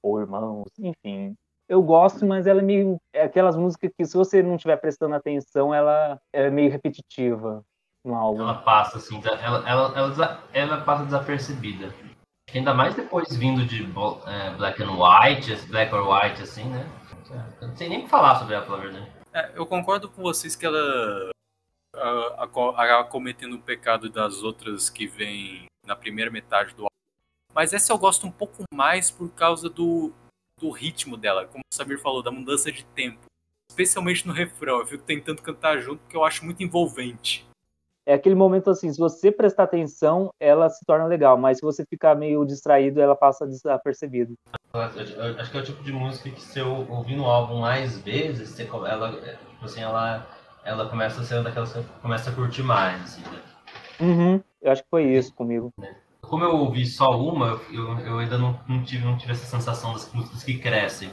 ou irmãos, enfim. Eu gosto, mas ela é meio é aquelas músicas que se você não estiver prestando atenção, ela é meio repetitiva no álbum. Ela passa, assim, ela, ela, ela, desa- ela passa desapercebida. Ainda mais depois vindo de é, Black and White, Black or White, assim, né? Eu não sei nem o que falar sobre ela, pela verdade. É, eu concordo com vocês que ela acaba cometendo o pecado das outras que vêm na primeira metade do álbum. Mas essa eu gosto um pouco mais por causa do, do ritmo dela, como o Samir falou, da mudança de tempo. Especialmente no refrão, eu fico tentando cantar junto porque eu acho muito envolvente. é aquele momento assim, se você prestar atenção, ela se torna legal, mas se você ficar meio distraído, ela passa desapercebida. Acho que é o tipo de música que se eu ouvir no álbum mais vezes, ela, tipo assim, ela, ela começa a ser uma daquelas que começa a curtir mais, assim, né? Uhum. Eu acho que foi isso comigo. Como eu ouvi só uma, eu, eu ainda não, não, tive, não tive essa sensação das músicas que crescem.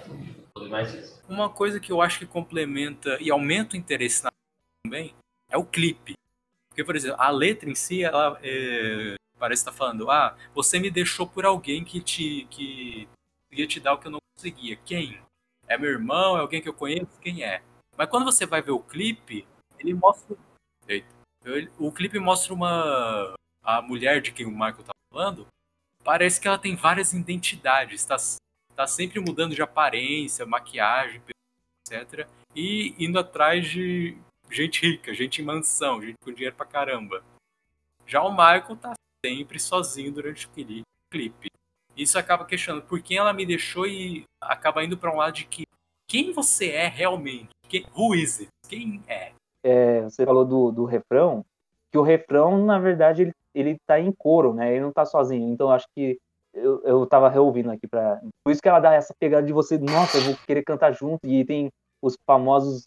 Ouvi mais isso. Uma coisa que eu acho que complementa e aumenta o interesse na também é o clipe. Porque, por exemplo, a letra em si, ela é, parece estar falando, ah, você me deixou por alguém que te que ia te dar o que eu não conseguia. Quem? É meu irmão? É alguém que eu conheço? Quem é? Mas quando você vai ver o clipe, ele mostra. Eita. Ele- O clipe mostra uma. A mulher de quem o Michael tá falando. Parece que ela tem várias identidades. Tá, tá sempre mudando de aparência, maquiagem, etc. E indo atrás de gente rica, gente em mansão, gente com dinheiro pra caramba. Já o Michael tá sempre sozinho durante o cli- clipe. Isso acaba questionando por quem ela me deixou e acaba indo pra um lado de que quem você é realmente? Quem, who is it? Quem é? É, você falou do, do refrão, que o refrão, na verdade, ele, ele tá em coro, né? Ele não tá sozinho. Então, acho que eu, eu tava reouvindo aqui pra. Por isso que ela dá essa pegada de você, nossa, eu vou querer cantar junto. E tem os famosos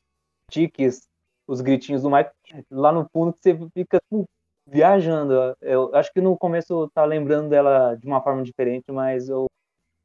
tiques, os gritinhos do Michael, lá no fundo que você fica tipo, viajando. Eu acho que no começo eu tava lembrando dela de uma forma diferente, mas eu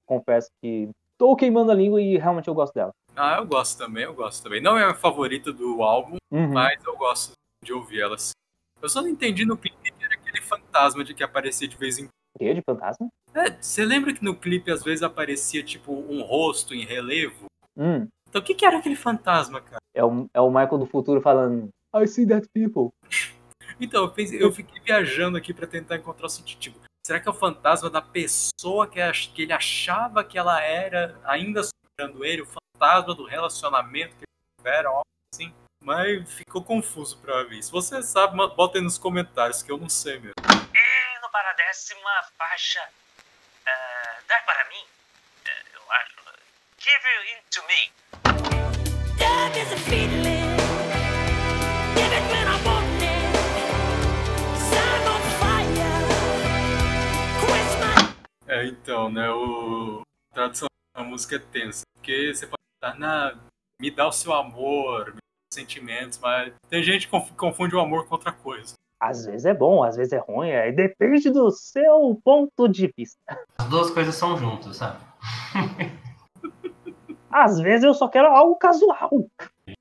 confesso que tô queimando a língua e realmente eu gosto dela. Ah, eu gosto também, eu gosto também. Não é a favorita do álbum, Uhum. mas eu gosto de ouvir ela assim. Eu só não entendi no clipe que era aquele fantasma de que aparecia de vez em Quê? De fantasma? É, você lembra que no clipe às vezes aparecia tipo um rosto em relevo? Hum. Então o que, que era aquele fantasma, cara? É o, é o Michael do futuro falando I see that people. Então, eu, pensei- eu fiquei viajando aqui pra tentar encontrar o sentido. Tipo, será que é o fantasma da pessoa que, que ele achava que ela era, ainda superando ele, o fantasma do relacionamento que eles tiveram, algo assim? Mas ficou confuso pra mim. Se você sabe, bota aí nos comentários, que eu não sei mesmo. Indo para a décima faixa. ah, dá para mim? Eh, eu acho. Give you into me. Love is a feeling. Give it when I want É, então, né, o... a tradução da música é tensa. Porque você pode estar, na... me dá o seu amor, me dá os sentimentos, mas tem gente que conf- confunde o amor com outra coisa. Às vezes é bom, às vezes é ruim, aí depende do seu ponto de vista. As duas coisas são juntas, sabe? Às vezes eu só quero algo casual.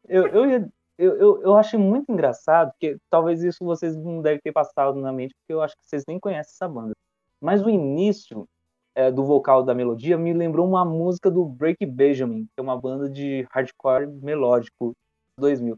Eu, eu, eu, eu, eu achei muito engraçado, porque talvez isso vocês não devem ter passado na mente, porque eu acho que vocês nem conhecem essa banda. Mas o início é, do vocal da melodia me lembrou uma música do Break Benjamin, que é uma banda de hardcore melódico 2000.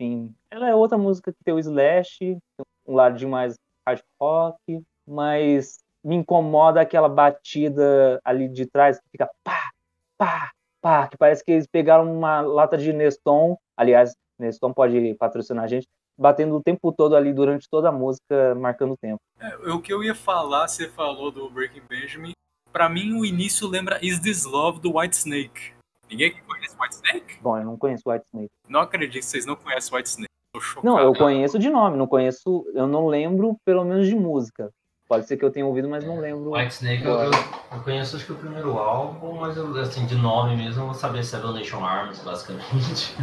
Enfim, ela é outra música que tem o Slash, um lado de mais hard rock, mas me incomoda aquela batida ali de trás que fica pá, pá, pá, que parece que eles pegaram uma lata de Neston, aliás, Neston pode patrocinar a gente, batendo o tempo todo ali durante toda a música, marcando o tempo. É, o que eu ia falar, você falou do Breaking Benjamin. Pra mim, o início lembra Is This Love do White Snake. Ninguém aqui conhece White Snake? Bom, eu não conheço White Snake. Não acredito que vocês não conhecem White Snake. Tô chocado. Não, eu conheço de nome, não conheço, eu não lembro pelo menos de música. Pode ser que eu tenha ouvido, mas não lembro. White Snake eu, eu, eu conheço acho que o primeiro álbum, mas eu, assim, de nome mesmo, eu vou saber se é Donation Arms, basicamente.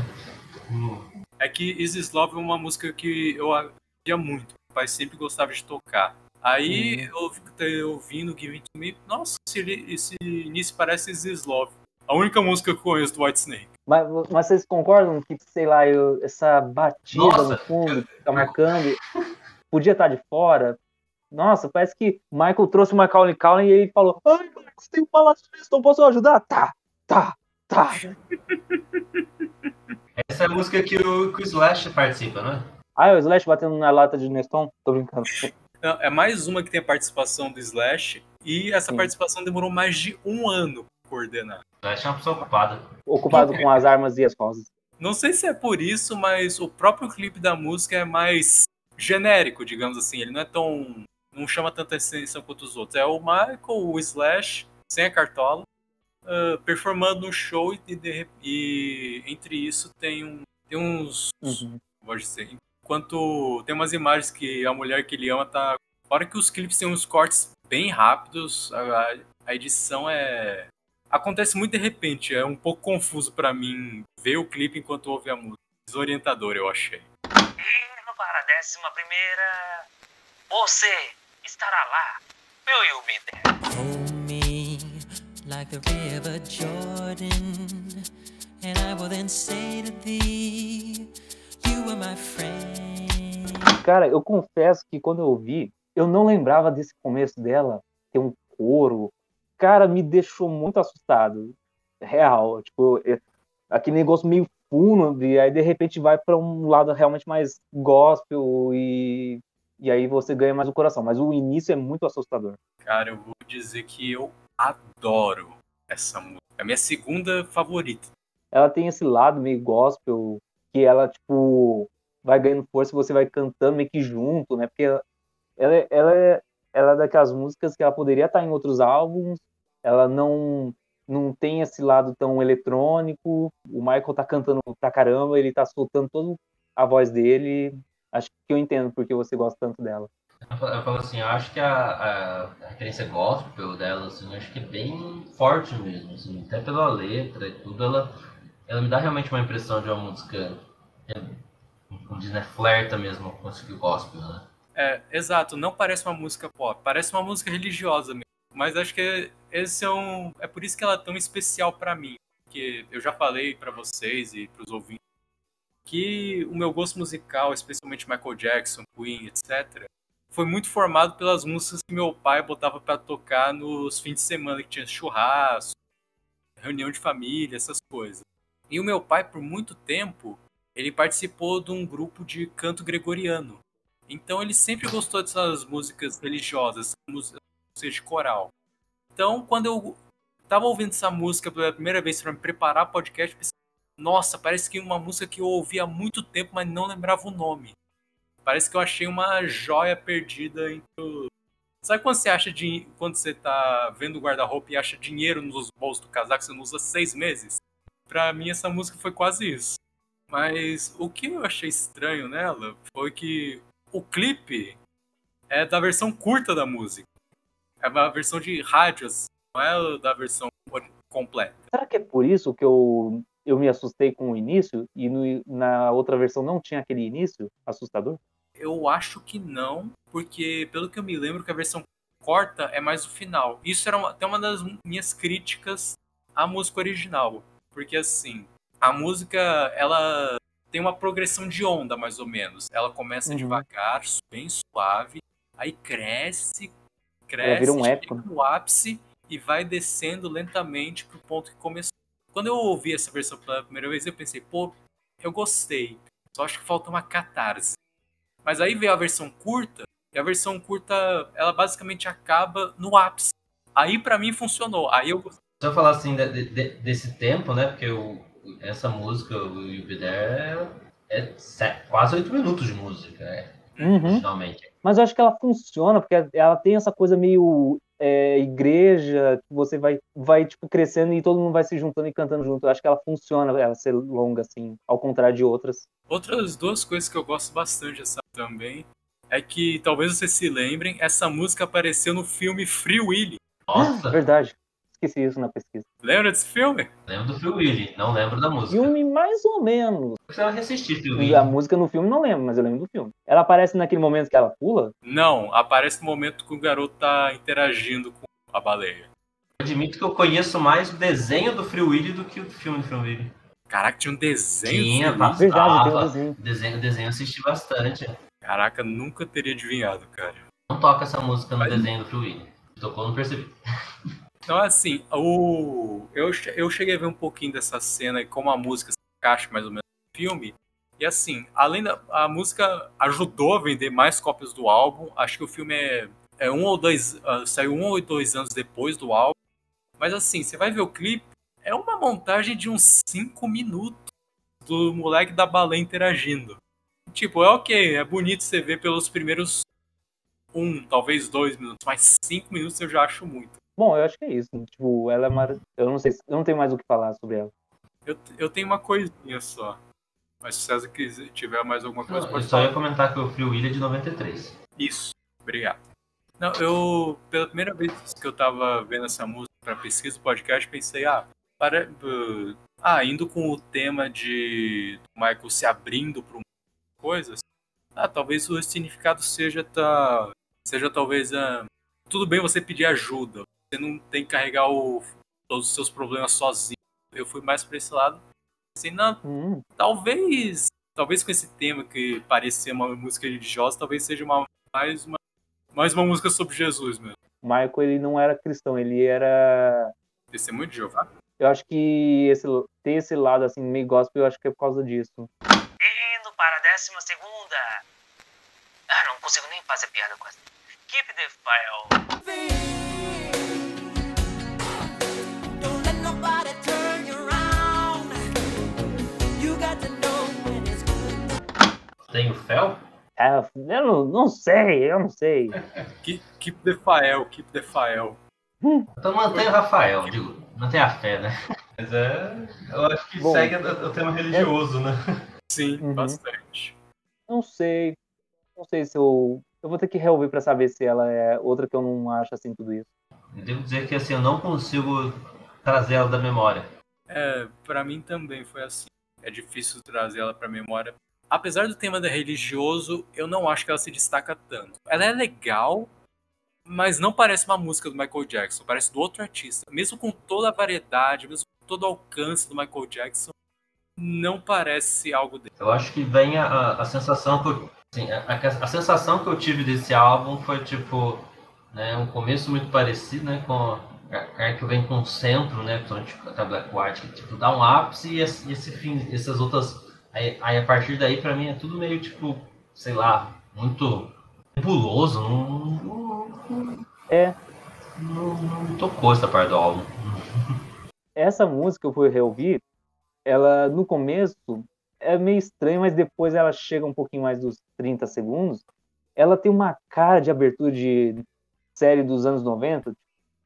É que Is This Love é uma música que eu ouvia muito. Meu pai sempre gostava de tocar. Aí eu fiquei ouvindo Give It To Me. Nossa, esse, esse início parece Is This Love. A única música que eu conheço do White Snake. Mas, mas vocês concordam que, sei lá, eu- essa batida Nossa. no fundo, que tá marcando, podia estar de fora? Nossa, parece que o Michael trouxe o Macaulay Culkin e ele falou: Ai, você tem um palácio disso, não posso ajudar? Tá, tá, tá. Essa é a música que o, que o Slash participa, né? Ah, o Slash batendo na lata de Neston? Tô brincando. Não, é mais uma que tem a participação do Slash. E essa Sim. participação demorou mais de um ano pra coordenar. O Slash é uma pessoa ocupada. Ocupado com as armas e as rosas. Não sei se é por isso, mas o próprio clipe da música é mais genérico, digamos assim. Ele não é tão. não chama tanta atenção quanto os outros. É o Michael, o Slash, sem a cartola, ah, performando no show e, de- e entre isso tem, um, tem uns. Uhum. Pode dizer. Enquanto tem umas imagens que a mulher que ele ama tá. Fora que os clipes têm uns cortes bem rápidos, a, a edição é. Acontece muito de repente, é um pouco confuso pra mim ver o clipe enquanto ouve a música. Desorientador, eu achei. Indo para a décima primeira. Você estará lá, meu Yubiter. Like the river Jordan, and I will then say to thee, You are my friend. Cara, eu confesso que quando eu ouvi, eu não lembrava desse começo dela, ter um coro. Cara, me deixou muito assustado. Real. Tipo, é- aquele negócio meio fundo, e aí de repente vai pra um lado realmente mais gospel e, e aí você ganha mais o coração. Mas o início é muito assustador. Cara, eu vou dizer que eu adoro essa música. É a minha segunda favorita. Ela tem esse lado meio gospel, que ela, tipo, vai ganhando força você vai cantando meio que junto, né? Porque ela, ela, é- ela, é, ela é daquelas músicas que ela poderia estar em outros álbuns, ela não não tem esse lado tão eletrônico. O Michael tá cantando pra caramba, ele tá soltando toda a voz dele. Acho que eu entendo porque você gosta tanto dela. Eu falo assim, eu acho que a, a, referência gospel dela, assim, acho que é bem forte mesmo, assim, até pela letra e tudo, ela, ela me dá realmente uma impressão de uma música, diz, né, flerta mesmo com o gospel, né? É, exato, não parece uma música pop, parece uma música religiosa mesmo. Mas acho que esse é um. É por isso que ela é tão especial pra mim. Porque eu já falei pra vocês e pros ouvintes que o meu gosto musical, especialmente Michael Jackson, Queen, etc., foi muito formado pelas músicas que meu pai botava pra tocar nos fins de semana que tinha churrasco, reunião de família, essas coisas. E o meu pai, por muito tempo, ele participou de um grupo de canto gregoriano. Então ele sempre gostou dessas músicas religiosas, músicas de coral. Então, quando eu tava ouvindo essa música pela primeira vez para me preparar o podcast, pensei, nossa, parece que uma música que eu ouvi há muito tempo, mas não lembrava o nome. Parece que eu achei uma joia perdida entre. Sabe quando você acha de quando você tá vendo o guarda-roupa e acha dinheiro nos bolsos do casaco que você não usa seis meses? Pra mim essa música foi quase isso. Mas o que eu achei estranho nela foi que o clipe é da versão curta da música. É uma versão de rádio, assim, não é da versão completa. Será que é por isso que eu, eu me assustei com o início e no- na outra versão não tinha aquele início assustador? Eu acho que não, porque pelo que eu me lembro que a versão corta é mais o final. Isso era uma- até uma das minhas críticas à música original, porque assim, a música ela tem uma progressão de onda mais ou menos. Ela começa Uhum. devagar, bem suave, aí cresce, É, cresce, vira um épico, né? no ápice e vai descendo lentamente pro ponto que começou. Quando eu ouvi essa versão pela primeira vez, eu pensei, pô, eu gostei. Só acho que falta uma catarse. Mas aí veio a versão curta, e a versão curta, ela basicamente acaba no ápice. Aí pra mim funcionou. Aí eu gostei. Se eu falar assim de- de- desse tempo, né, porque o, essa música, o You Be There, é, é se- quase oito minutos de música, é, Uhum. originalmente. Mas eu acho que ela funciona, porque ela tem essa coisa meio é, igreja, que você vai, vai tipo, crescendo e todo mundo vai se juntando e cantando junto. Eu acho que ela funciona, ela ser longa, assim, ao contrário de outras. Outras duas coisas que eu gosto bastante dessa também é que talvez vocês se lembrem, essa música apareceu no filme Free Willy. Nossa, Verdade. Esqueci isso na pesquisa. Lembra desse filme? lembro do Phil Willy, não lembro da música. Filme mais ou menos. Eu precisava reassistir Phil A Willy. música no filme não lembro, mas eu lembro do filme. Ela aparece naquele momento que ela pula? Não, aparece no momento que o garoto tá interagindo com a baleia. Eu admito que eu conheço mais o desenho do Free Willy do que o filme do Free Willy. Caraca, tinha um desenho. Tinha, Free Willy. passa- Verdade, tem um desenho. Desenho, desenho eu assisti bastante. Caraca, nunca teria adivinhado, cara. Não toca essa música no Mas- desenho do Free Willy. Tocou, não percebi. Então, assim, o... eu, eu cheguei a ver um pouquinho dessa cena e como a música se encaixa mais ou menos no filme. E assim, além da a música ajudou a vender mais cópias do álbum. Acho que o filme é, é um ou dois. ah, saiu um ou dois anos depois do álbum. Mas assim, você vai ver o clipe, é uma montagem de uns cinco minutos do moleque da baleia interagindo. Tipo, é ok, é bonito você ver pelos primeiros um, talvez dois minutos, mas cinco minutos eu já acho muito. Bom, eu acho que é isso. Tipo, ela é mar... Eu não sei, se- eu não tenho mais o que falar sobre ela. Eu, eu tenho uma coisinha só. Mas se o César quiser, tiver mais alguma coisa, Não, eu pode só ia comentar que o Free Will é de 93. Isso, obrigado. Não, eu, pela primeira vez que eu tava vendo essa música para pesquisa do podcast, pensei, ah, para, uh, ah, indo com o tema de do Michael se abrindo para coisas, ah, talvez o significado seja tá, seja talvez ah, tudo bem você pedir ajuda, você não tem que carregar o, todos os seus problemas sozinho. Eu fui mais para esse lado, assim, não, Hum, talvez talvez com esse tema que parece ser uma música religiosa talvez seja uma mais uma mais uma música sobre Jesus mesmo o Michael, ele não era cristão, ele era... testemunho de Jeová Eu acho que esse, ter esse lado, assim, meio gospel, eu acho que é por causa disso. Indo para a décima segunda. Ah, não consigo nem fazer piada com essa. Keep the file. Don't Tem o Fel? É, eu não, não sei, eu não sei. keep, keep the file keep the file Então mantém o Rafael, digo, mantém a fé, né? Mas é. Eu acho que Bom. segue o tema religioso, né? sim Uhum. bastante Não sei. Não sei se eu. Eu vou ter que reouvir pra saber se ela é outra que eu não acho assim tudo isso. Eu devo dizer que assim, eu não consigo trazer ela da memória. é para mim também foi assim é difícil trazer ela para memória apesar do tema religioso eu não acho que ela se destaca tanto ela é legal mas não parece uma música do Michael Jackson, parece do outro artista. Mesmo com toda a variedade, mesmo com todo o alcance do Michael Jackson, não parece algo dele. Eu acho que vem a, a, sensação que eu. Assim, a, a- sensação que eu tive desse álbum foi tipo. Né, um começo muito parecido, né? Com a que vem com o centro, né? Com a Black White, que tipo, dá um ápice e esse, esse fim, essas outras. Aí, aí a partir daí, pra mim, é tudo meio tipo, sei lá, muito nebuloso. Não, não, É, não, não tocou essa parte do álbum. essa música eu fui reouvir, ela no começo é meio estranha, mas depois ela chega um pouquinho mais dos 30 segundos. Ela tem uma cara de abertura de série dos anos 90,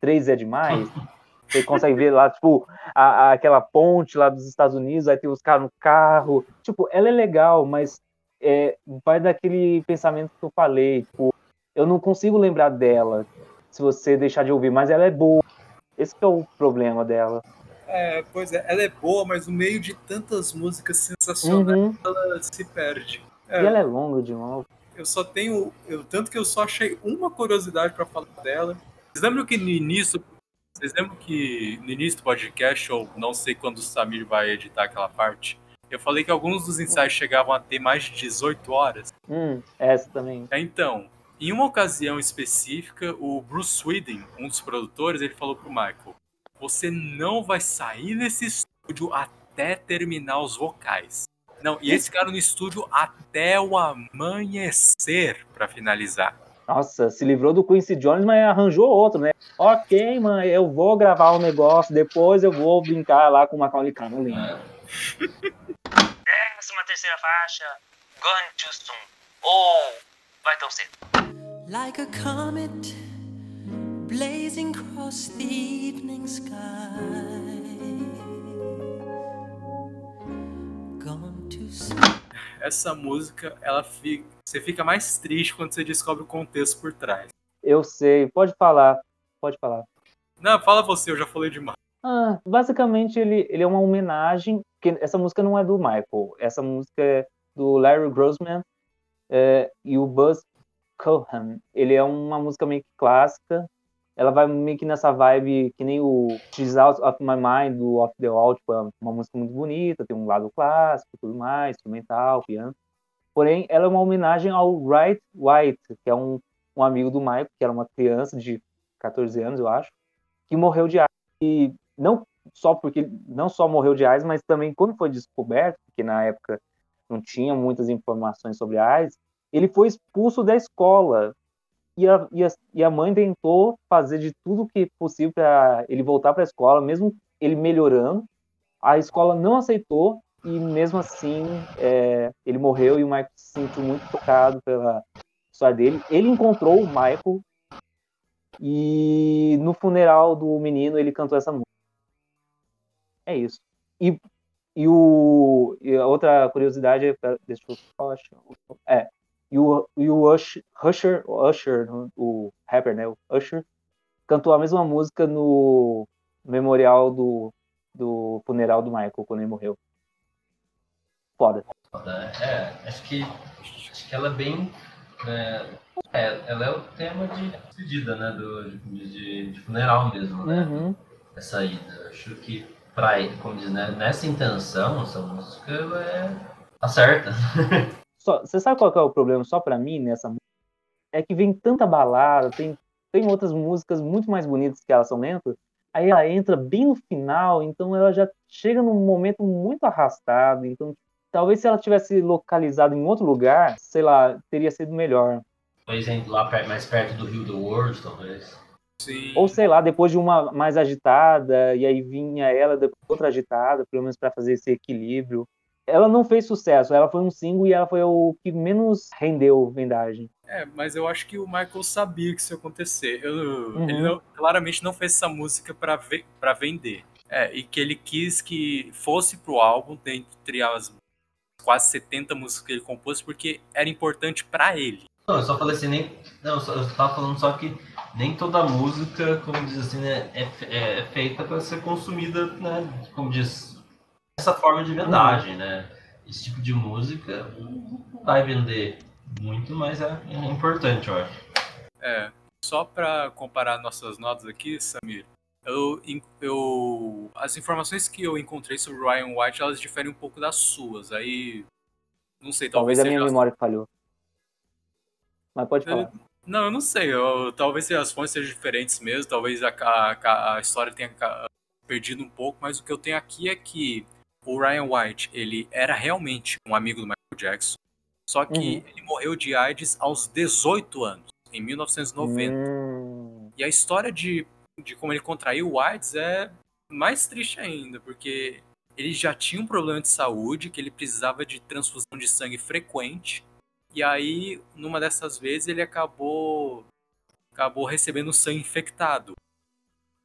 3 é demais. Você consegue ver lá, tipo, a, a- aquela ponte lá dos Estados Unidos, aí tem os caras no carro. Tipo, ela é legal, mas é, vai daquele pensamento que eu falei. Tipo, eu não consigo lembrar dela se você deixar de ouvir, mas ela é boa. Esse é o problema dela. É, pois é, ela é boa, mas no meio de tantas músicas sensacionais, Uhum. ela se perde. E ela é longa de novo. Eu só tenho. Eu, tanto que eu só achei uma curiosidade pra falar dela. Vocês lembram que no início. Vocês lembram que no início do podcast, ou não sei quando o Samir vai editar aquela parte, eu falei que alguns dos ensaios chegavam a ter mais de 18 horas? Hum, essa também. É, Então, em uma ocasião específica, o Bruce Sweden, um dos produtores, ele falou pro Michael: Você não vai sair desse estúdio até terminar os vocais. Não, e esse cara no estúdio até o amanhecer pra finalizar. Nossa, se livrou do Quincy Jones, mas arranjou outro, né? Ok, mãe, eu vou gravar o negócio, depois eu vou brincar lá com o Macaulay Culkin. É. Décima terceira faixa. Gone too soon. Ou vai tão cedo. like a comet blazing across the evening sky. Gone too soon. Essa música, ela fica. Você fica mais triste quando você descobre o contexto por trás. Eu sei, pode falar, pode falar. Não, fala você, eu já falei demais. Ah, basicamente ele, ele é uma homenagem, porque essa música não é do Michael, essa música é do Larry Grossman é, e o Buzz Cohen. Ele é uma música meio que clássica, ela vai meio que nessa vibe que nem o She's Out of My Mind do Off the Wall, tipo, é uma música muito bonita, tem um lado clássico e tudo mais, instrumental, piano. Porém, ela é uma homenagem ao Wright White, que é um, um amigo do Michael, que era uma criança de 14 anos, eu acho, que morreu de AIDS. E não só porque não só morreu de AIDS, mas também quando foi descoberto, porque na época não tinha muitas informações sobre AIDS, ele foi expulso da escola. E a, e a, e a mãe tentou fazer de tudo que possível para ele voltar para a escola, mesmo ele melhorando. A escola não aceitou e mesmo assim é, ele morreu e o Michael se sentiu muito tocado pela história dele. Ele encontrou o Michael e no funeral do menino ele cantou essa música. É isso. E E, o, e a outra curiosidade, é- deixa eu falar, é, e o, e o Usher, Usher, Usher, o rapper, né, o Usher, cantou a mesma música no memorial do, do funeral do Michael, quando ele morreu. Foda. É, acho que, acho que ela é bem. né, é, ela é o tema de despedida, né? Do, de, de- de funeral mesmo, né? Uhum. Essa ida. Acho que, pra, como diz, né, nessa intenção, essa música ela é. acerta. Só, você sabe qual que é o problema só pra mim nessa música? É que vem tanta balada, tem, tem outras músicas muito mais bonitas que elas são lentas, aí ela entra bem no final, então ela já chega num momento muito arrastado, então talvez se ela tivesse localizado em outro lugar, sei lá, teria sido melhor. Talvez em- lá mais perto do Rio do World, talvez. Sim. Ou sei lá, depois de uma mais agitada, e aí vinha ela depois outra agitada, pelo menos pra fazer esse equilíbrio. Ela não fez sucesso, ela foi um single e ela foi o que menos rendeu vendagem. É, mas eu acho que o Michael sabia que isso ia acontecer. Eu- Uhum. Ele não- claramente não fez essa música ve- pra vender. É, e que ele quis que fosse pro álbum, dentre as quase 70 músicas que ele compôs, porque era importante pra ele. Não, eu só falei assim, nem. Não, eu tava falando só que nem toda música, como diz assim, né, é, fe- é feita para ser consumida, né? Como diz, dessa forma de vendagem, né? Esse tipo de música vai vender muito, mas é, é importante, eu acho. É, só pra comparar nossas notas aqui, Samir, eu, eu- as informações que eu encontrei sobre o Ryan White, elas diferem um pouco das suas. Aí, não sei, Talvez talvez, a minha seja- memória falhou. Mas pode falar. Não, eu não sei. eu- talvez as fontes sejam diferentes mesmo. Talvez a, a- a história tenha perdido um pouco. Mas o que eu tenho aqui é que o Ryan White ele era realmente um amigo do Michael Jackson. Só que Uhum. ele morreu de AIDS aos 18 anos, em 1990. Hum, E a história de, de como ele contraiu o AIDS é mais triste ainda, porque ele já tinha um problema de saúde, que ele precisava de transfusão de sangue frequente. E aí, numa dessas vezes, ele acabou acabou recebendo sangue infectado.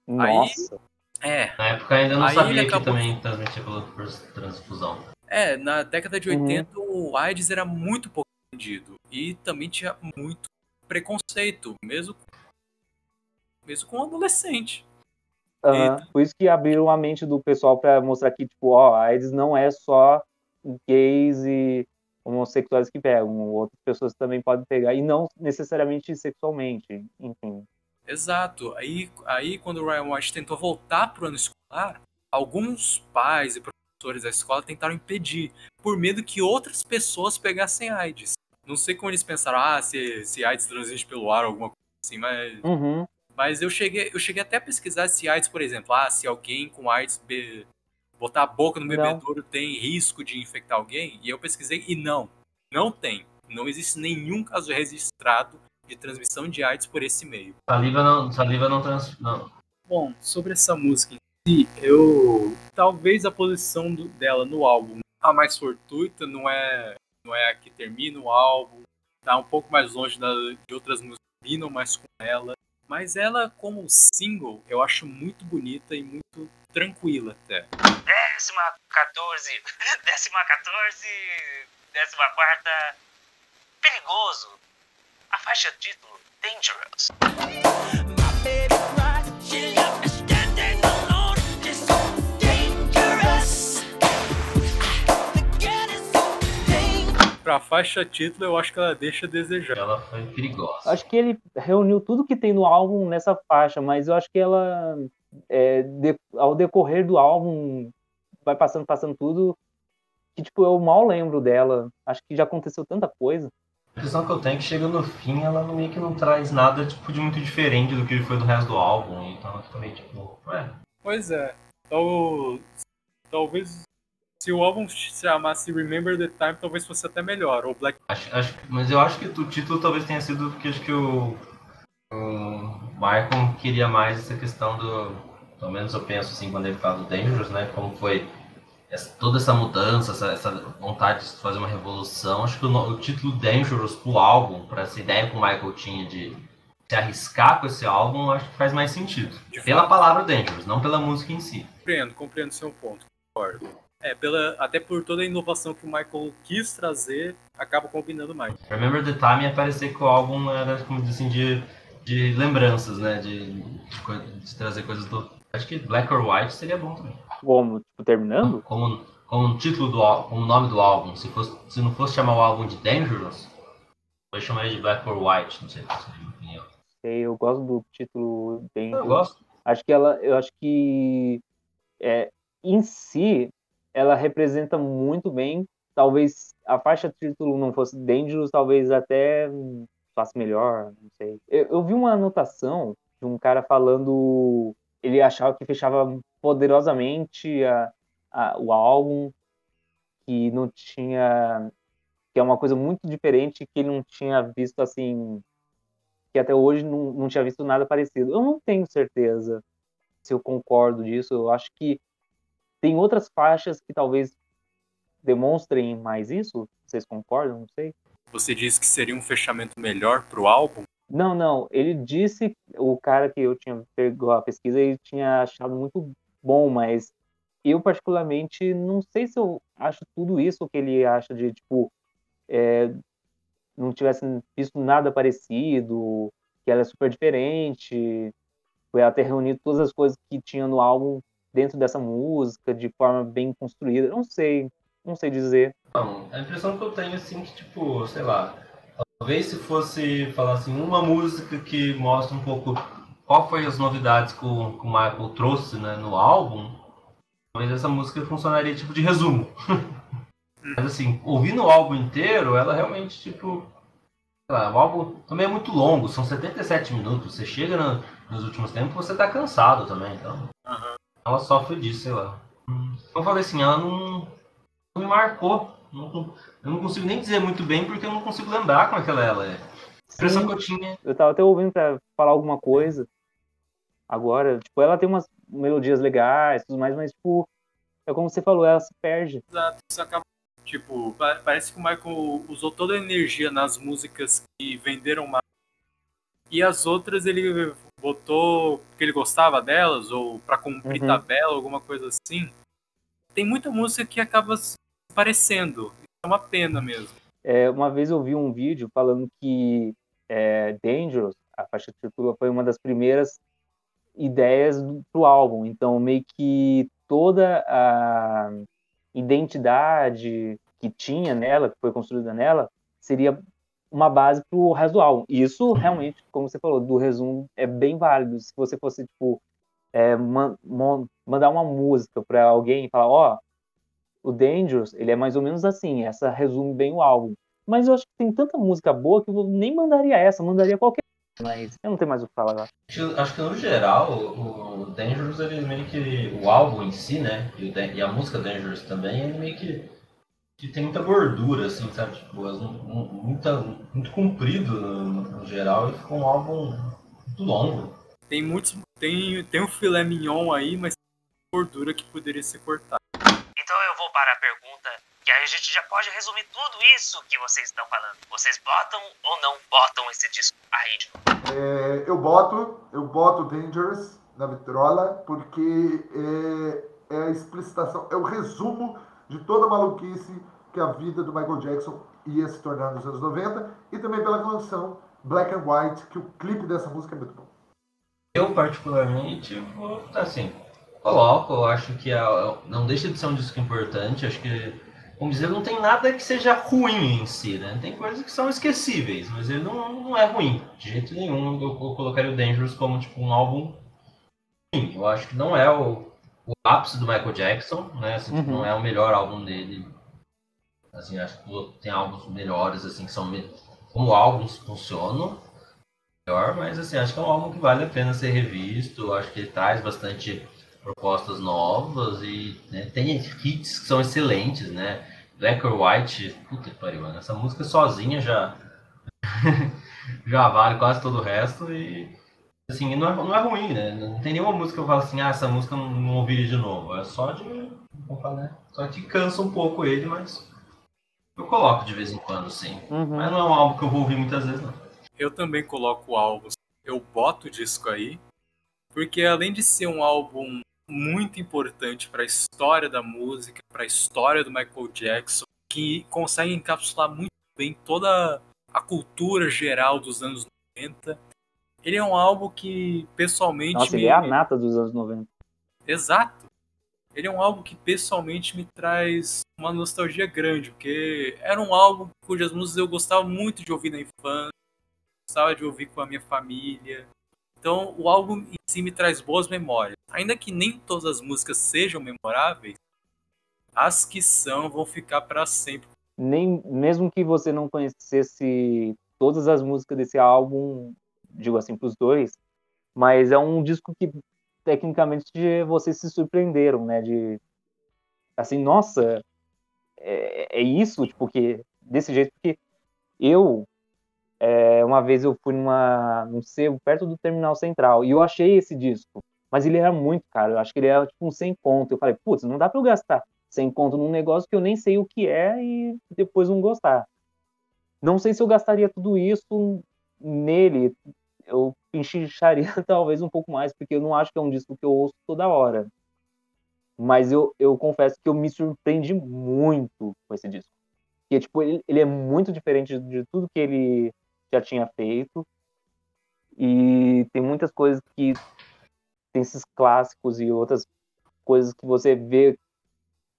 nossa. É, Na época ainda não Aí sabia ele que acabou- também transmitia por transfusão. é, na década de Uhum. 80 o AIDS era muito pouco entendido e também tinha muito preconceito, mesmo mesmo com adolescente. Aham. Por isso que abriram a mente do pessoal pra mostrar que, tipo, ó, a AIDS não é só gays e homossexuais que pegam, outras pessoas também podem pegar, e não necessariamente sexualmente, enfim. Exato. Aí, aí quando o Ryan White tentou voltar pro ano escolar, alguns pais e professores da escola tentaram impedir, por medo que outras pessoas pegassem AIDS. Não sei como eles pensaram, ah, se, se AIDS transmite pelo ar, alguma coisa assim, mas, Uhum. Mas eu, cheguei, eu cheguei até a pesquisar se AIDS, por exemplo, ah, se alguém com AIDS be- botar a boca no bebedouro tem risco de infectar alguém, e eu pesquisei e não, não tem. Não existe nenhum caso registrado de transmissão de AIDS por esse meio. Saliva não, saliva não trans. Não. Bom, sobre essa música em si, eu. Talvez a posição do- dela no álbum a mais fortuita, não é, não é a que termina o álbum, tá um pouco mais longe da- de outras músicas que combinam mais com ela. Mas ela, como single, eu acho muito bonita e muito tranquila até. Décima 14. Décima 14. Décima quarta. Perigoso. A faixa título Dangerous. Pra faixa título, eu acho que ela deixa a desejar. Ela foi perigosa. Acho que ele reuniu tudo que tem no álbum nessa faixa, mas eu acho que ela, é, de- ao decorrer do álbum, vai passando, passando tudo, que, tipo, eu mal lembro dela. Acho que já aconteceu tanta coisa. A impressão que eu tenho é que chega no fim, ela meio que não traz nada tipo, de muito diferente do que foi do resto do álbum. Então eu fico meio tipo, ué, Pois é. Então, talvez se o álbum se chamasse Remember the Time, talvez fosse até melhor. Ou Black Acho, acho, mas eu acho que o título talvez tenha sido porque acho que o, o Michael queria mais essa questão do. Pelo menos eu penso assim quando ele fala do Dangerous, né? Como foi essa- toda essa mudança, essa, essa vontade de fazer uma revolução. Acho que o, o título Dangerous pro álbum, para essa ideia que o Michael tinha de se arriscar com esse álbum, acho que faz mais sentido. Pela palavra Dangerous, não pela música em si. Compreendo, compreendo seu ponto. Concordo. É, pela, até por toda a inovação que o Michael quis trazer, acaba combinando mais. Remember the Time ia parecer que o álbum era, como assim, de, de lembranças, né? De, de, de trazer coisas do. Acho que Black or White seria bom também. Como, tipo, terminando? Como, como o título do álbum, como o nome do álbum. Se, fosse, se não fosse chamar o álbum de Dangerous, eu chamaria de Black or White, não sei se é a minha opinião. Sei, eu gosto do título bem. Eu gosto. Acho que ela, eu acho que é, em si ela representa muito bem. Talvez a faixa título não fosse Dangerous, talvez até faça melhor, não sei. Eu, eu vi uma anotação de um cara falando, ele achava que fechava poderosamente a, a- o álbum, que não tinha, que é uma coisa muito diferente que ele não tinha visto assim que até hoje não, não tinha visto nada parecido. Eu não tenho certeza se eu concordo disso. Eu acho que tem outras faixas que talvez demonstrem mais isso. Vocês concordam? Não sei. Você disse que seria um fechamento melhor pro álbum. Não, não. Ele disse, o cara que eu tinha pegou a pesquisa, ele tinha achado muito bom, mas eu particularmente não sei se eu acho tudo isso que ele acha de tipo é, não tivesse visto nada parecido, que ela é super diferente, foi ter reunido todas as coisas que tinha no álbum dentro dessa música de forma bem construída. Não sei, não sei dizer. Não, a impressão que eu tenho, assim, que, tipo, sei lá, talvez se fosse falar assim, uma música que mostra um pouco qual foi as novidades que o, que o Michael trouxe né, no álbum, talvez essa música funcionaria tipo de resumo. Mas assim, ouvindo o álbum inteiro, ela realmente, tipo, sei lá, o álbum também é muito longo, são 77 minutos, você chega na- nos últimos tempos, você tá cansado também, então. Ela sofre disso, sei lá. Eu falei assim, ela não, não me marcou. Não- eu não consigo nem dizer muito bem porque eu não consigo lembrar como é que ela ela é. A impressão Sim. que eu tinha. Eu tava até ouvindo pra falar alguma coisa agora. Tipo, ela tem umas melodias legais, tudo mais, mas tipo, é como você falou, ela se perde. Exato, isso acaba. Tipo, pa- parece que o Michael usou toda a energia nas músicas que venderam mais. E as outras ele botou porque ele gostava delas, ou pra cumprir Uhum. tabela, alguma coisa assim. Tem muita música que acaba se parecendo. É uma pena mesmo. É, uma vez eu vi um vídeo falando que é, Dangerous, a faixa título, foi uma das primeiras ideias do, pro álbum. Então, meio que toda a identidade que tinha nela, que foi construída nela, seria uma base pro resto do álbum. E isso realmente, como você falou, do resumo é bem válido. Se você fosse, tipo, é, man- mon- mandar uma música para alguém e falar, ó, o Dangerous, ele é mais ou menos assim, essa resume bem o álbum. Mas eu acho que tem tanta música boa que eu nem mandaria essa, mandaria qualquer mas eu não tenho mais o que falar agora. Acho, acho que no geral, o, o Dangerous, ele meio que. O álbum em si, né? E, o e a música Dangerous também, ele meio que. Que tem muita gordura, assim, sabe? Tipo, as- um- muita, muito comprido no, no geral e ficou um álbum muito longo. Tem muitos. Tem, tem um filé mignon aí, mas tem gordura que poderia ser cortada. Então eu vou para a pergunta, que aí a gente já pode resumir tudo isso que vocês estão falando. Vocês botam ou não botam esse disco aí de novo? É, eu boto, eu boto Dangerous na vitrola porque é, é a explicitação, é o resumo de toda a maluquice que a vida do Michael Jackson ia se tornar nos anos 90 e também pela canção Black and White, que o clipe dessa música é muito bom. Eu, particularmente, vou, assim, coloco, eu acho que é- não deixa de ser um disco importante, acho que, vamos dizer, não tem nada que seja ruim em si, né? Tem coisas que são esquecíveis, mas ele não, não é ruim, de jeito nenhum. Eu, eu colocaria o Dangerous como, tipo, um álbum ruim. Eu acho que não é o, o ápice do Michael Jackson, né? Assim, tipo, Uhum. não é o melhor álbum dele. Assim, acho que tem álbuns melhores, assim, que são, como álbuns funcionam melhor, mas assim, acho que é um álbum que vale a pena ser revisto. Acho que ele traz bastante propostas novas e né, tem hits que são excelentes, né? Black or White, puta que pariu, mano. Essa música sozinha já já vale quase todo o resto e assim, não é, não é ruim, né? Não tem nenhuma música que eu falo assim, ah, essa música eu não, não ouviria de novo. É só de. Como falar, né? Só que cansa um pouco ele, mas eu coloco de vez em quando, sim. Uhum. Mas não é um álbum que eu vou ouvir muitas vezes, não. Eu também coloco álbuns. Eu boto o disco aí. Porque além de ser um álbum muito importante para a história da música, para a história do Michael Jackson, que consegue encapsular muito bem toda a cultura geral dos anos 90. Ele é um álbum que pessoalmente Nossa, me... ele é a nata dos anos 90. Exato. Ele é um álbum que pessoalmente me traz uma nostalgia grande, porque era um álbum cujas músicas eu gostava muito de ouvir na infância, gostava de ouvir com a minha família. Então, o álbum em si me traz boas memórias. Ainda que nem todas as músicas sejam memoráveis, as que são vão ficar para sempre. Nem, mesmo que você não conhecesse todas as músicas desse álbum, digo assim, pros dois, mas é um disco que tecnicamente vocês se surpreenderam, né? De assim, nossa, é, é isso, tipo, que desse jeito, porque eu é, uma vez eu fui numa, num sebo perto do Terminal Central e eu achei esse disco, mas ele era muito caro, eu acho que ele era tipo um 100 conto. Eu falei, putz, não dá pra eu gastar 100 conto num negócio que eu nem sei o que é e depois não gostar. Não sei se eu gastaria tudo isso nele, eu pincharia talvez um pouco mais, porque eu não acho que é um disco que eu ouço toda hora. Mas eu, eu confesso que eu me surpreendi muito com esse disco. Porque, tipo, ele, ele é muito diferente de, de tudo que ele já tinha feito. E tem muitas coisas que tem esses clássicos e outras coisas que você vê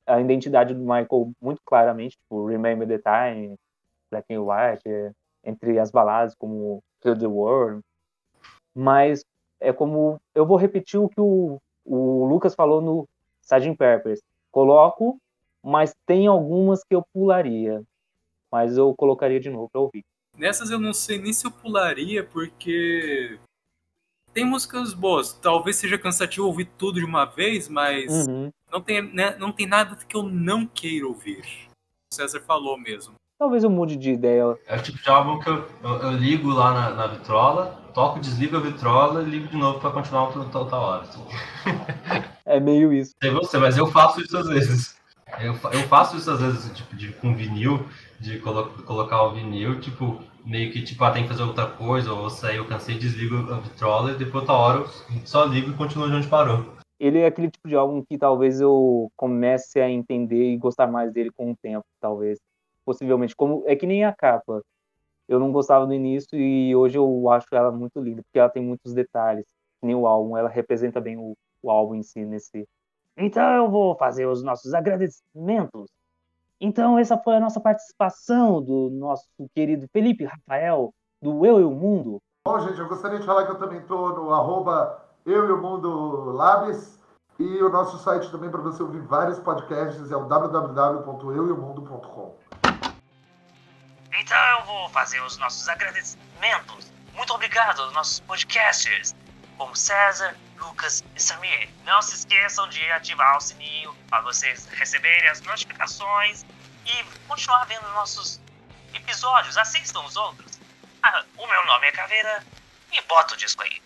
a identidade do Michael muito claramente, tipo Remember the Time, Black and White, é, entre as baladas como Kill the World. Mas é como eu vou repetir o que o, o Lucas falou no Sgt. Peppers. Coloco, mas tem algumas que eu pularia. Mas eu colocaria de novo para ouvir. Nessas eu não sei nem se eu pularia, porque tem músicas boas. Talvez seja cansativo ouvir tudo de uma vez, mas Uhum. não, tem, né, não tem nada que eu não queira ouvir. O César falou mesmo. Talvez eu mude de ideia. É o tipo de álbum que eu, eu, eu ligo lá na, na vitrola, toco, desligo a vitrola e ligo de novo pra continuar outra, outra hora. assim. É meio isso. Sei você, mas eu faço isso às vezes. Eu, eu faço isso às vezes, tipo, de, com vinil, de colo colocar o vinil, tipo, meio que, tipo, ah, tem que fazer outra coisa, ou sair, eu cansei, desligo a vitrola e depois outra hora eu só ligo e continuo de onde parou. Ele é aquele tipo de álbum que talvez eu comece a entender e gostar mais dele com o tempo, talvez. Possivelmente. Como, é que nem a capa. Eu não gostava no início e hoje eu acho ela muito linda, porque ela tem muitos detalhes. Nem o álbum, ela representa bem o, o álbum em si nesse. Então eu vou fazer os nossos agradecimentos. Então essa foi a nossa participação do nosso querido Felipe Rafael, do Eu e o Mundo. Bom, gente, eu gostaria de falar que eu também estou no arroba Eu e o Mundo Labs e o nosso site também para você ouvir vários podcasts é o www.eueomundo.com. Então eu vou fazer os nossos agradecimentos. Muito obrigado aos nossos podcasters, como César, Lucas e Samir. Não se esqueçam de ativar o sininho para vocês receberem as notificações e continuar vendo nossos episódios. Assistam os outros. Ah, o meu nome é Caveira e bota o disco aí.